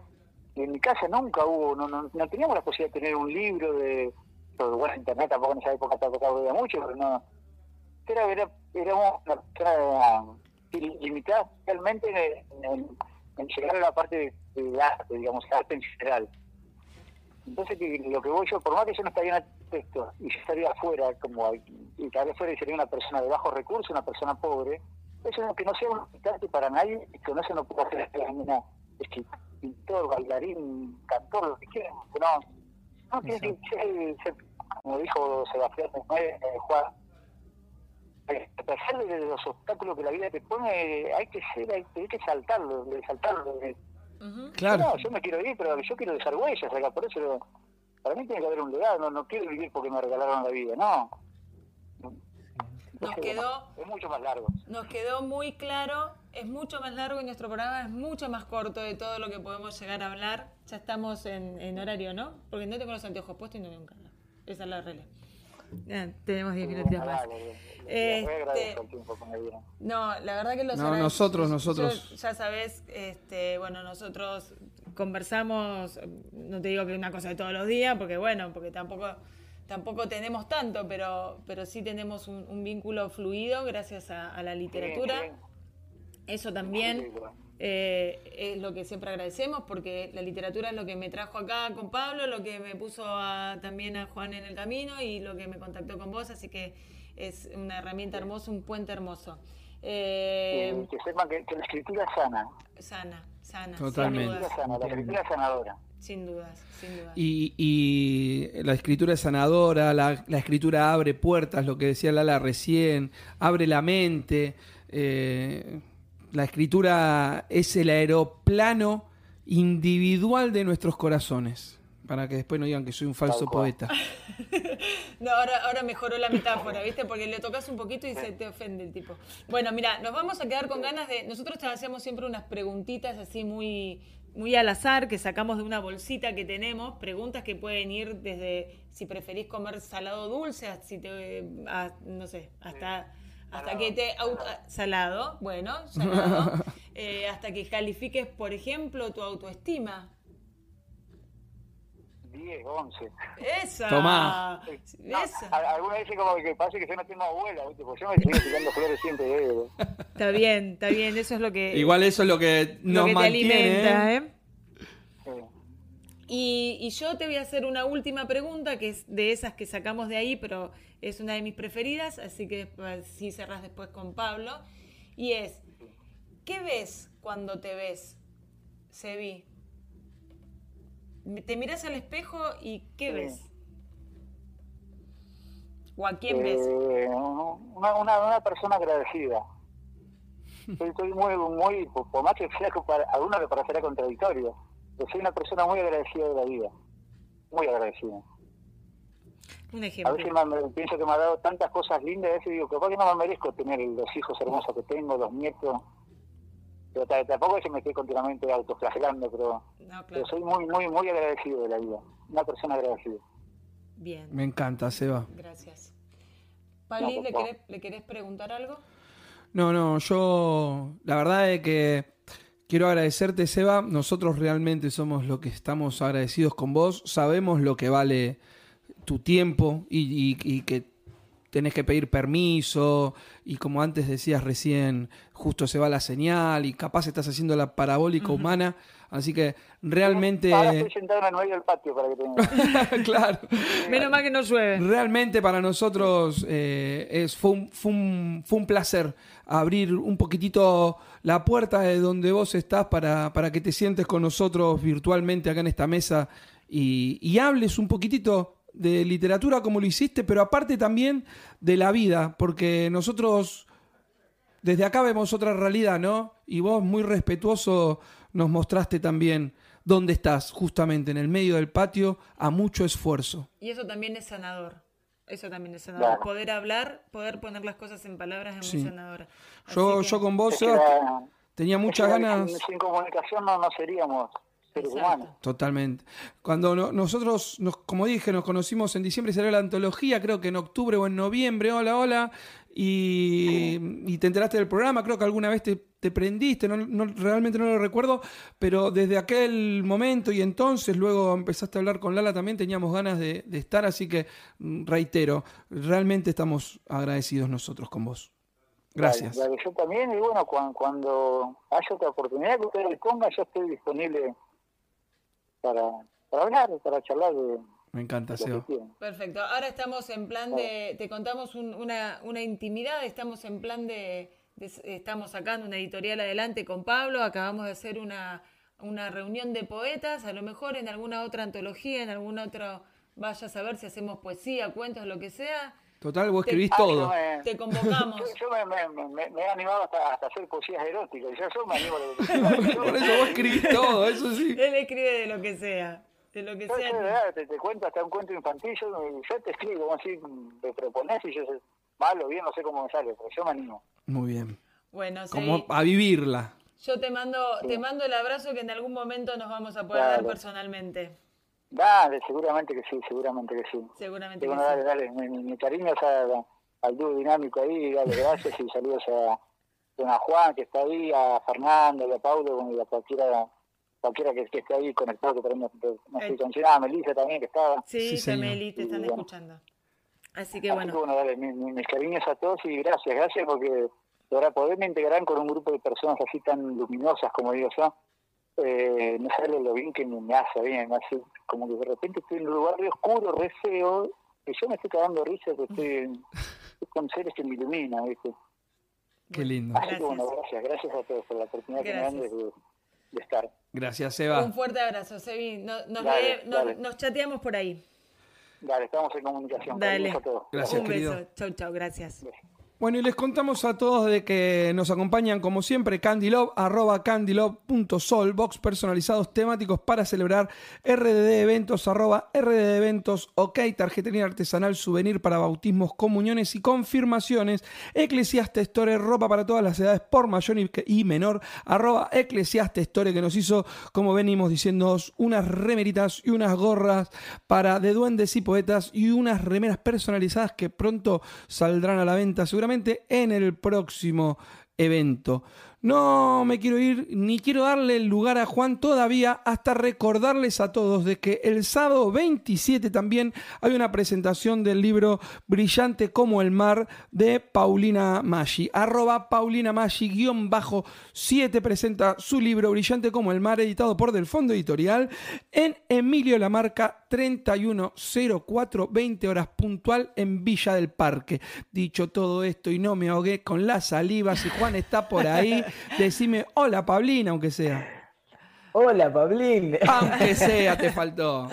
Y en mi casa nunca hubo, no, no, no teníamos la posibilidad de tener un libro de. Pero bueno, internet tampoco en esa época tampoco había mucho, pero no. Era, era, éramos una realmente en, en en llegar a la parte de arte, digamos, arte en general. Entonces, que lo que voy yo, por más que yo no estaría en el texto y yo estaría afuera, como y estaría afuera y sería una persona de bajos recursos, una persona pobre, eso es que no sea un arte para nadie y que no se nos pueda hacer una pintor, bailarín, cantor, lo que quieran, no, no tiene que ser, como dijo Sebastián eh, Juan, a pesar de los obstáculos que la vida te pone, hay que ser, hay, hay que saltarlo, saltarlo. Uh -huh. Claro. No, yo me quiero ir, pero yo quiero dejar huellas acá, por eso para mí tiene que haber un legado, no, no quiero vivir porque me regalaron la vida, no. Nos quedó, es mucho más largo. Nos quedó muy claro, es mucho más largo y nuestro programa es mucho más corto de todo lo que podemos llegar a hablar. Ya estamos en, en horario, ¿no? Porque no tengo los anteojos puestos y no veo un canal. Esa es la regla. Ya, tenemos 10 minutos más. Este, no, la verdad que los no, nosotros, nosotros. Yo, ya sabes, este, bueno, nosotros conversamos, no te digo que una cosa de todos los días, porque bueno, porque tampoco tampoco tenemos tanto, pero, pero sí tenemos un, un vínculo fluido gracias a, a la literatura. Sí, sí. Eso también eh, es lo que siempre agradecemos, porque la literatura es lo que me trajo acá con Pablo, lo que me puso a, también a Juan en el camino y lo que me contactó con vos, así que es una herramienta hermosa, un puente hermoso. Eh, que sepan que, que, la escritura es sana. Sana, sana. Totalmente. La, sana, la escritura es sanadora. Sin dudas, sin dudas. Y, y la escritura es sanadora, la, la, escritura abre puertas, lo que decía Lala recién, abre la mente. Eh, la escritura es el aeroplano individual de nuestros corazones. Para que después no digan que soy un falso poeta. no, ahora, ahora mejoró la metáfora, ¿viste? Porque le tocas un poquito y se te ofende el tipo. Bueno, mira, nos vamos a quedar con ganas de. Nosotros te hacemos siempre unas preguntitas así muy, muy al azar que sacamos de una bolsita que tenemos. Preguntas que pueden ir desde si preferís comer salado dulce, si te, a, no sé, hasta. Hasta salado. que te auto, salado, bueno, salado, eh, hasta que califiques, por ejemplo, tu autoestima. 10, 11. Esa. Tomá. Esa. Alguna vez como que pasa que yo no tengo abuela, ¿viste? Porque yo me sigo tirando flores siempre de ¿eh? Está bien, está bien, eso es lo que. Igual eso es lo que nos lo que mantiene. Te alimenta, ¿eh? Y, y, yo te voy a hacer una última pregunta, que es de esas que sacamos de ahí, pero es una de mis preferidas, así que si cerras después con Pablo. Y es, ¿qué ves cuando te ves, Sebi? Te miras al espejo y ¿qué ves? ¿O a quién eh, ves? Una, una, una persona agradecida. Estoy, muy, muy, por más que sea para, alguna que parecerá contradictorio, soy una persona muy agradecida de la vida. Muy agradecida. Un ejemplo. A veces me, pienso que me ha dado tantas cosas lindas, a veces digo, capaz que no me merezco tener los hijos hermosos que tengo, los nietos, pero tampoco es que me estoy continuamente autoflagelando, pero, no, claro. pero, soy muy, muy, muy agradecido de la vida, una persona agradecida. Bien. Me encanta, Seba. Gracias. Pali, no, ¿le, querés, ¿le querés preguntar algo? No, no, yo la verdad es que quiero agradecerte, Seba. Nosotros realmente somos lo que estamos agradecidos con vos. Sabemos lo que vale tu tiempo y, y, y que tenés que pedir permiso y como antes decías recién, justo se va la señal y capaz estás haciendo la parabólica humana. Así que realmente... Ahora estoy sentado en el del patio para que tengas. claro. Menos mal que no llueve. Realmente para nosotros eh, es, fue, un, fue, un, fue un placer abrir un poquitito la puerta de donde vos estás para, para que te sientes con nosotros virtualmente acá en esta mesa y, y hables un poquitito de literatura como lo hiciste, pero aparte también de la vida, porque nosotros desde acá vemos otra realidad, ¿no? Y vos muy respetuoso nos mostraste también dónde estás, justamente en el medio del patio, a mucho esfuerzo. Y eso también es sanador. Eso también es sanador. Poder hablar, poder poner las cosas en palabras es Sí. muy sanador. Yo, que- yo con vos, Es que Sebas, la- tenía muchas es que ganas. Sin, sin comunicación no, no seríamos seres Exacto. humanos. Totalmente. Cuando no- nosotros, nos, como dije, nos conocimos en diciembre, salió la antología, creo que en octubre o en noviembre, hola, hola, y, y te enteraste del programa, creo que alguna vez te, te prendiste, no, no- realmente no lo recuerdo, pero desde aquel momento y entonces, luego empezaste a hablar con Lala también, teníamos ganas de, de estar, así que mm, reitero, realmente estamos agradecidos nosotros con vos. Gracias. Yo también, y bueno, cuando, cuando haya otra oportunidad que ustedes dispongan, yo estoy disponible para, para hablar, para charlar de Me encanta, Seba. Perfecto. Ahora estamos en plan de, te contamos un- una, una intimidad, estamos en plan de, de- estamos sacando una editorial adelante con Pablo, acabamos de hacer una, una reunión de poetas, a lo mejor en alguna otra antología, en alguna otra, vaya a saber si hacemos poesía, cuentos, lo que sea, Total, vos Te- escribís Ah, todo. te convocamos. Yo, yo me, me, me, me he animado hasta, hasta hacer poesías eróticas. Yo, yo me animo a lo que sea. Por eso vos escribís todo, eso sí. Él escribe de lo que sea, de lo que Yo, yo, de sea. verdad, te, te cuento hasta un cuento infantil, yo, yo te escribo así, me propones y yo sé, malo, bien, no sé cómo me sale, pero yo me animo. Muy bien. Bueno, Como a vivirla. yo te mando, te mando el abrazo que en algún momento nos vamos a poder Claro. dar personalmente. Dale, seguramente que sí, seguramente que sí. Seguramente Y que bueno, sí. dale, dale, mi, mi, cariño a- al dúo dinámico ahí, dale, gracias y saludos a, bueno, a Juan que está ahí, a Fernando y a Paulo bueno, y a cualquiera cualquiera que, que esté ahí conectado, que también no, estoy ah, Melissa también que estaba. Sí, Sí. Cameli, te están Y bueno. escuchando. Así que Así bueno, que bueno, dale, mi- mi- mis cariños a todos y gracias, gracias porque ahora poderme integrar con un grupo de personas así tan luminosas como digo yo, eh, no sabes lo bien que me, me hace bien, me hace como que de repente estoy en un lugar re oscuro, re feo, que yo me estoy cagando de risa, que estoy, estoy con seres que me iluminan, ¿viste? Qué lindo. Así que Gracias. bueno, gracias, gracias a todos por la oportunidad que me dan Gracias. de, de estar. Gracias, Seba. un fuerte abrazo, Sebi. No- nos, Dale, lee- nos- dale. nos chateamos por ahí. Dale, estamos en comunicación. Dale. A todos. Gracias, Un querido. beso. Chau, chau, gracias. Bueno, y les contamos a todos de que nos acompañan como siempre Candylove, arroba candylove.sol, box personalizados temáticos para celebrar, RDD eventos, arroba RDD eventos, ok, tarjetería artesanal, souvenir para bautismos, comuniones y confirmaciones, Eclesiaste Store, ropa para todas las edades por mayor y- menor, arroba Eclesiaste Store que nos hizo, como venimos diciendo, unas remeritas y unas gorras para de duendes y poetas y unas remeras personalizadas que pronto saldrán a la venta seguramente en el próximo evento. No me quiero ir ni quiero darle el lugar a Juan todavía hasta recordarles a todos de que el sábado 27 también hay una presentación del libro Brillante como el mar de Paulina Maggi. Arroba Paulina Maggi guion bajo 7 presenta su libro Brillante como el mar editado por Del Fondo Editorial en Emilio Lamarca 3104 20 horas puntual en Villa del Parque. Dicho todo esto y no me ahogué con la saliva, si Juan está por ahí, decime hola Paulina, aunque sea. Hola, Pablín. Aunque sea, te faltó.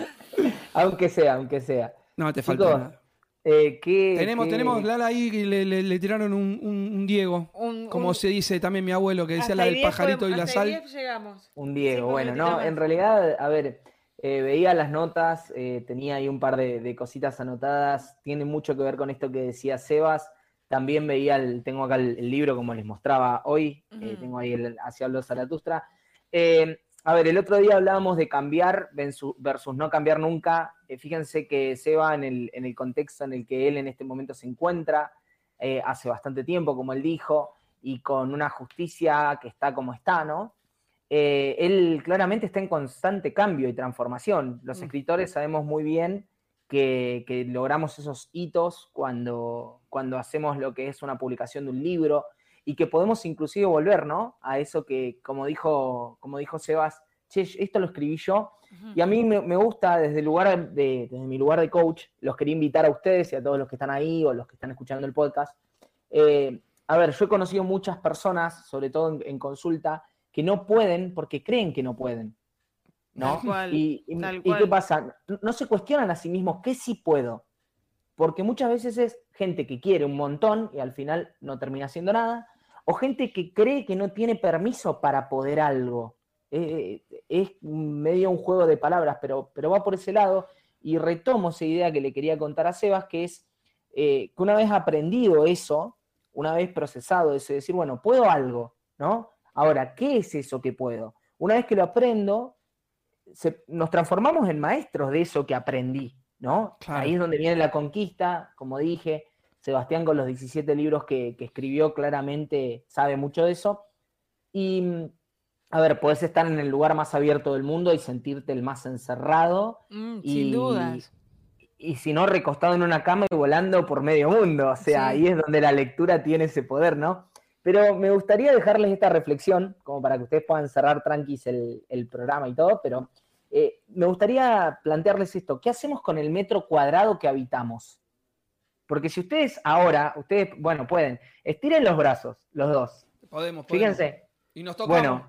aunque sea, aunque sea. No, te faltó. Chicos, nada. eh, ¿qué- Tenemos, qué- tenemos Lala ahí que le, le- le tiraron un, un- un Diego. Un- como un- se dice también mi abuelo, que decía la del el 10 pajarito y la sal. 10 llegamos. Un Diego, Sí, bueno, no, en realidad, a ver, eh, veía las notas, eh, tenía ahí un par de, de cositas anotadas, tiene mucho que ver con esto que decía Sebas, también veía, el, tengo acá el, el libro como les mostraba hoy, eh, tengo ahí el Hacia los Zaratustra. Eh, a ver, el otro día hablábamos de cambiar versus, no cambiar nunca, Eh, fíjense que Seba en el, en el contexto en el que él en este momento se encuentra, eh, hace bastante tiempo, como él dijo, y con una justicia que está como está, ¿no? Eh, él claramente está en constante cambio y transformación. Los Mm. escritores sabemos muy bien que, que logramos esos hitos cuando, cuando hacemos lo que es una publicación de un libro y que podemos inclusive volver, ¿no? A eso que, como dijo, como dijo Sebas, che, esto lo escribí yo. Y a mí me, me gusta desde el lugar de, desde mi lugar de coach, los quería invitar a ustedes y a todos los que están ahí o los que están escuchando el podcast. Eh, a ver, yo he conocido muchas personas, sobre todo en, en consulta, que no pueden porque creen que no pueden. ¿No? Tal cual, y, y- tal y cual. qué pasa? No- No se cuestionan a sí mismos qué sí puedo. Porque muchas veces es gente que quiere un montón y al final no termina haciendo nada, o gente que cree que no tiene permiso para poder algo. Eh, es medio un juego de palabras, pero, pero va por ese lado. Y retomo esa idea que le quería contar a Sebas, que es eh, que una vez aprendido eso, una vez procesado eso, decir, bueno, puedo algo, ¿no? Ahora, ¿qué es eso que puedo? Una vez que lo aprendo, se- nos transformamos en maestros de eso que aprendí, ¿no? Claro. Ahí es donde viene la conquista, como dije, Sebastián con los 17 libros que, que escribió claramente sabe mucho de eso. Y, a ver, podés estar en el lugar más abierto del mundo y sentirte el más encerrado, Mm, y- sin dudas. y si no, recostado en una cama y volando por medio mundo. O sea, Sí. ahí es donde la lectura tiene ese poder, ¿no? Pero me gustaría dejarles esta reflexión, como para que ustedes puedan cerrar tranquis el, el programa y todo, pero eh, me gustaría plantearles esto. ¿Qué hacemos con el metro cuadrado que habitamos? Porque si ustedes ahora, ustedes, bueno, pueden, estiren los brazos, los dos. Podemos, podemos. Fíjense, Y nos tocamos. bueno,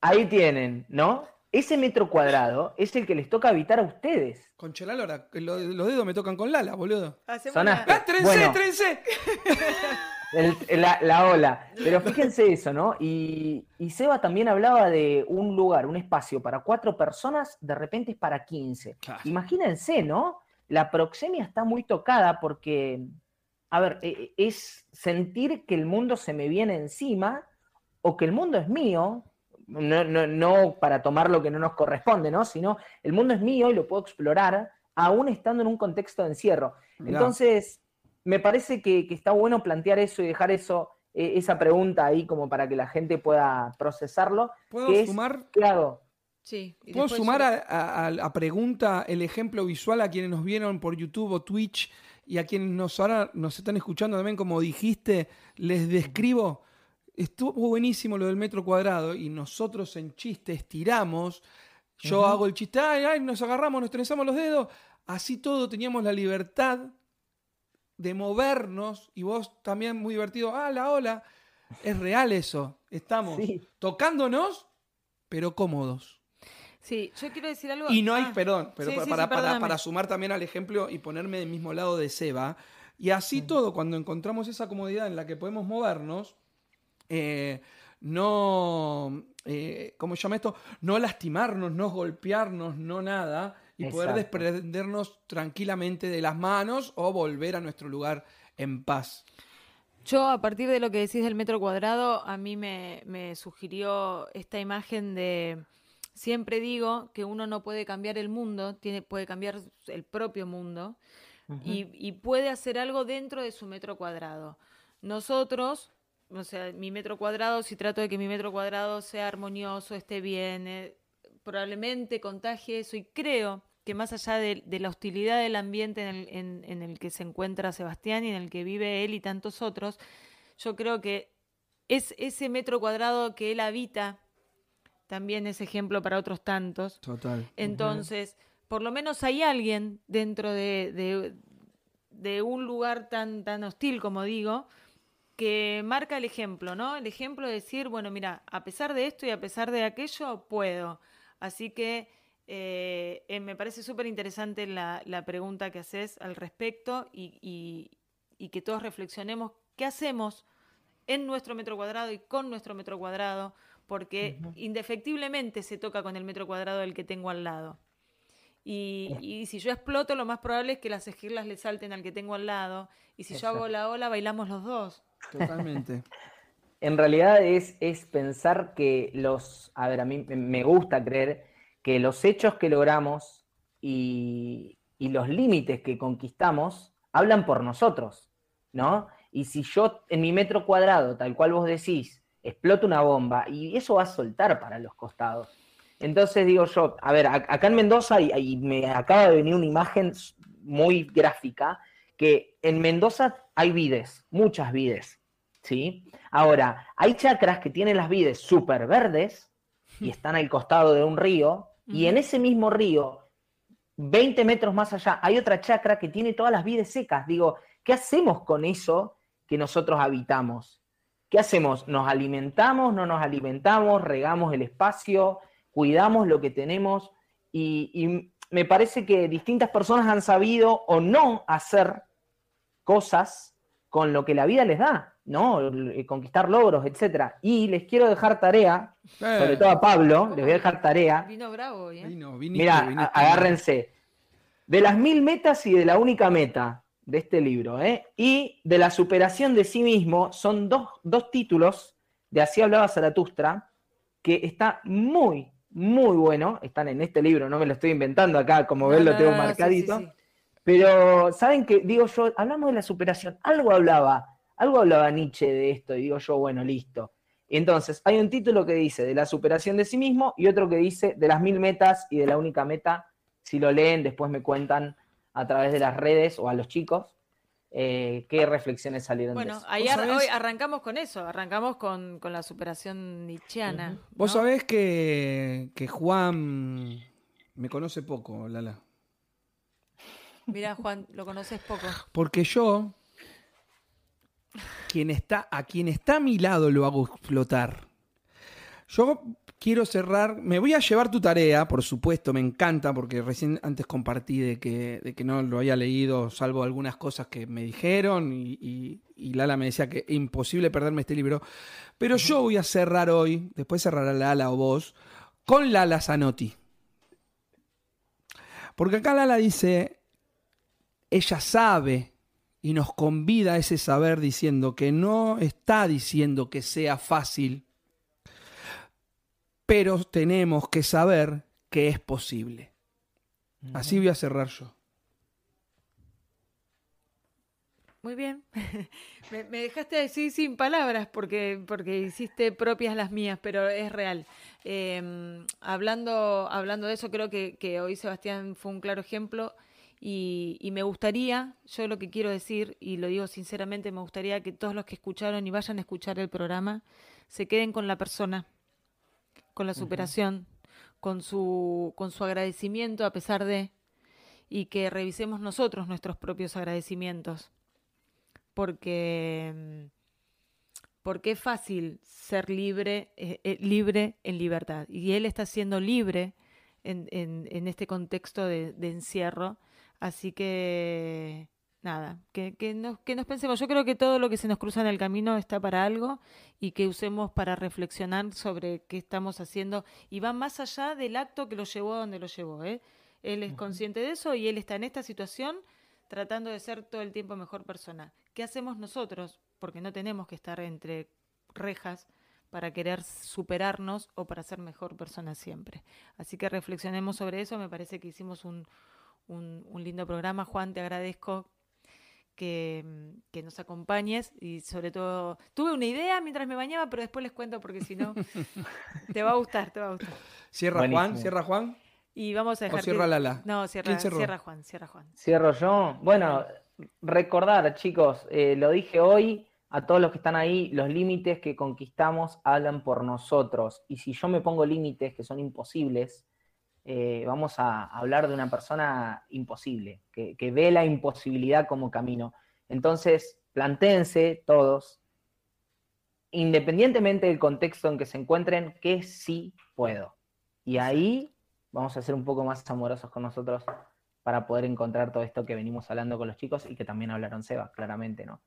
ahí tienen, ¿no? Ese metro cuadrado es el que les toca habitar a ustedes. Con Chelalora, lo- los dedos me tocan con Lala, boludo. Sonaste. una- ¡Ah, trencé, Bueno. trencé! El- la, la ola. Pero fíjense eso, ¿no? Y, y Seba también hablaba de un lugar, un espacio para cuatro personas, de repente es para 15. Claro. Imagínense, ¿no? La proxemia está muy tocada porque, a ver, e- e- es sentir que el mundo se me viene encima o que el mundo es mío, no, no, no para tomar lo que no nos corresponde, ¿no? Sino el mundo es mío y lo puedo explorar aún estando en un contexto de encierro. Mirá. Entonces, me parece que, que está bueno plantear eso y dejar eso, eh, esa pregunta ahí como para que la gente pueda procesarlo. ¿Puedo que sumar? ¿Qué hago? Sí. y ¿Puedo sumar yo- a, a- a la pregunta el ejemplo visual a quienes nos vieron por YouTube o Twitch y a quienes nos ahora nos están escuchando también, como dijiste, les describo. Estuvo buenísimo lo del metro cuadrado y nosotros en chiste estiramos. Yo hago el chiste, ay, ay, nos agarramos, nos trenzamos los dedos. Así todo teníamos la libertad de movernos y vos también muy divertido, ah, la hola. Es real eso. Estamos Sí. tocándonos, pero cómodos. Sí, yo quiero decir algo. Y no hay, Ah, perdón, pero sí, pa- sí, para, sí, para- perdóname. para sumar también al ejemplo y ponerme del mismo lado de Seba. Y así todo, cuando encontramos esa comodidad en la que podemos movernos, eh, no, eh, ¿cómo se llama esto? No lastimarnos, no golpearnos, no nada, y poder Exacto. desprendernos tranquilamente de las manos o volver a nuestro lugar en paz. Yo, a partir de lo que decís del metro cuadrado, a mí me, me sugirió esta imagen de. Siempre digo que uno no puede cambiar el mundo, tiene, puede cambiar el propio mundo y, y puede hacer algo dentro de su metro cuadrado. Nosotros, o sea, mi metro cuadrado, si trato de que mi metro cuadrado sea armonioso, esté bien, eh, probablemente contagie eso y creo que más allá de, de la hostilidad del ambiente en el, en- en el que se encuentra Sebastián y en el que vive él y tantos otros, yo creo que es ese metro cuadrado que él habita también es ejemplo para otros tantos. Total. Entonces, por lo menos hay alguien dentro de, de- de un lugar tan, tan hostil, como digo, que marca el ejemplo, ¿no? El ejemplo de decir, bueno, mira, a pesar de esto y a pesar de aquello, puedo. Así que eh, eh, me parece súper interesante la, la pregunta que haces al respecto y, y- y que todos reflexionemos qué hacemos en nuestro metro cuadrado y con nuestro metro cuadrado, porque indefectiblemente se toca con el metro cuadrado del que tengo al lado. Y, y si yo exploto, lo más probable es que las esquirlas le salten al que tengo al lado. Y si yo hago la ola, bailamos los dos. Totalmente. En realidad es, es pensar que los, a ver, a mí me- gusta creer que los hechos que logramos y, y los límites que conquistamos hablan por nosotros, ¿no? Y si yo en mi metro cuadrado, tal cual vos decís, exploto una bomba y eso va a soltar para los costados. Entonces digo yo, a ver, acá en Mendoza y, y me acaba de venir una imagen muy gráfica, que en Mendoza hay vides, muchas vides, ¿sí? Ahora, hay chacras que tienen las vides súper verdes y están al costado de un río, y en ese mismo río, 20 metros más allá, hay otra chacra que tiene todas las vides secas. Digo, ¿qué hacemos con eso que nosotros habitamos? ¿Qué hacemos? ¿Nos alimentamos? ¿No nos alimentamos? ¿Regamos el espacio? ¿Cuidamos lo que tenemos? y me parece que distintas personas han sabido o no hacer cosas con lo que la vida les da, ¿no? Conquistar logros, etcétera. Y les quiero dejar tarea, sobre todo a Pablo, les voy a dejar tarea. Vino bravo ¿eh? Mira, agárrense. De las mil metas y de la única meta de este libro, ¿eh? Y de la superación de sí mismo, son dos, dos títulos de Así hablaba Zaratustra, que está muy, muy bueno, están en este libro, no me lo estoy inventando acá, como ven lo tengo marcadito. Pero, ¿saben qué? Digo yo, hablamos de la superación, algo hablaba, algo hablaba Nietzsche de esto, y digo yo, bueno, listo. entonces, hay un título que dice de la superación de sí mismo y otro que dice de las mil metas y de la única meta. Si lo leen, después me cuentan a través de las redes o a los chicos. Eh, qué reflexiones salieron bueno, de eso. Bueno, hoy arrancamos con eso, arrancamos con, la superación nietzscheana. Vos sabés que, que Juan me conoce poco, Lala. Mira, Juan, lo conoces poco. Porque yo, quien está, a quien está a mi lado lo hago explotar. Yo quiero cerrar, me voy a llevar tu tarea, por supuesto, me encanta, porque recién antes compartí de que, de que no lo había leído, salvo algunas cosas que me dijeron, y, Lala me decía que imposible perderme este libro. Pero yo voy a cerrar hoy, después cerrará Lala o vos, con Lala Zanotti. Porque acá Lala dice, ella sabe y nos convida a ese saber diciendo que no está diciendo que sea fácil pero tenemos que saber que es posible. Así voy a cerrar yo. Muy bien. me, dejaste decir sin palabras porque, porque hiciste propias las mías, pero es real. Em, hablando, hablando de eso, creo que, hoy Sebastián fue un claro ejemplo y, y, me gustaría, yo lo que quiero decir, y lo digo sinceramente, me gustaría que todos los que escucharon y vayan a escuchar el programa se queden con la persona con la superación, con, su, con su agradecimiento a pesar de, y que revisemos nosotros nuestros propios agradecimientos, porque, porque es fácil ser libre, eh, eh, libre en libertad, y él está siendo libre en, en, este contexto de encierro, así que nada, que, que, nos, que nos pensemos. Yo creo que todo lo que se nos cruza en el camino está para algo y que usemos para reflexionar sobre qué estamos haciendo y va más allá del acto que lo llevó a donde lo llevó. ¿eh? Él es consciente de eso y él está en esta situación tratando de ser todo el tiempo mejor persona. ¿Qué hacemos nosotros? Porque no tenemos que estar entre rejas para querer superarnos o para ser mejor persona siempre. Así que reflexionemos sobre eso. Me parece que hicimos un, un, un lindo programa. Juan, te agradezco que, nos acompañes y sobre todo tuve una idea mientras me bañaba, pero después les cuento porque si no te va a gustar, te va a gustar. Cierra Juan, cierra Juan. Y vamos a dejar. O cierra Lala. No, cierra, cierra Juan, cierra Juan. Cierro yo. Bueno, recordar, chicos, eh, lo dije hoy a todos los que están ahí, los límites que conquistamos hablan por nosotros. Y si yo me pongo límites que son imposibles, eh, vamos a hablar de una persona imposible, que, ve la imposibilidad como camino. Entonces, plantéense todos, independientemente del contexto en que se encuentren, que sí puedo. Y ahí vamos a ser un poco más amorosos con nosotros para poder encontrar todo esto que venimos hablando con los chicos y que también hablaron Seba, claramente, ¿no?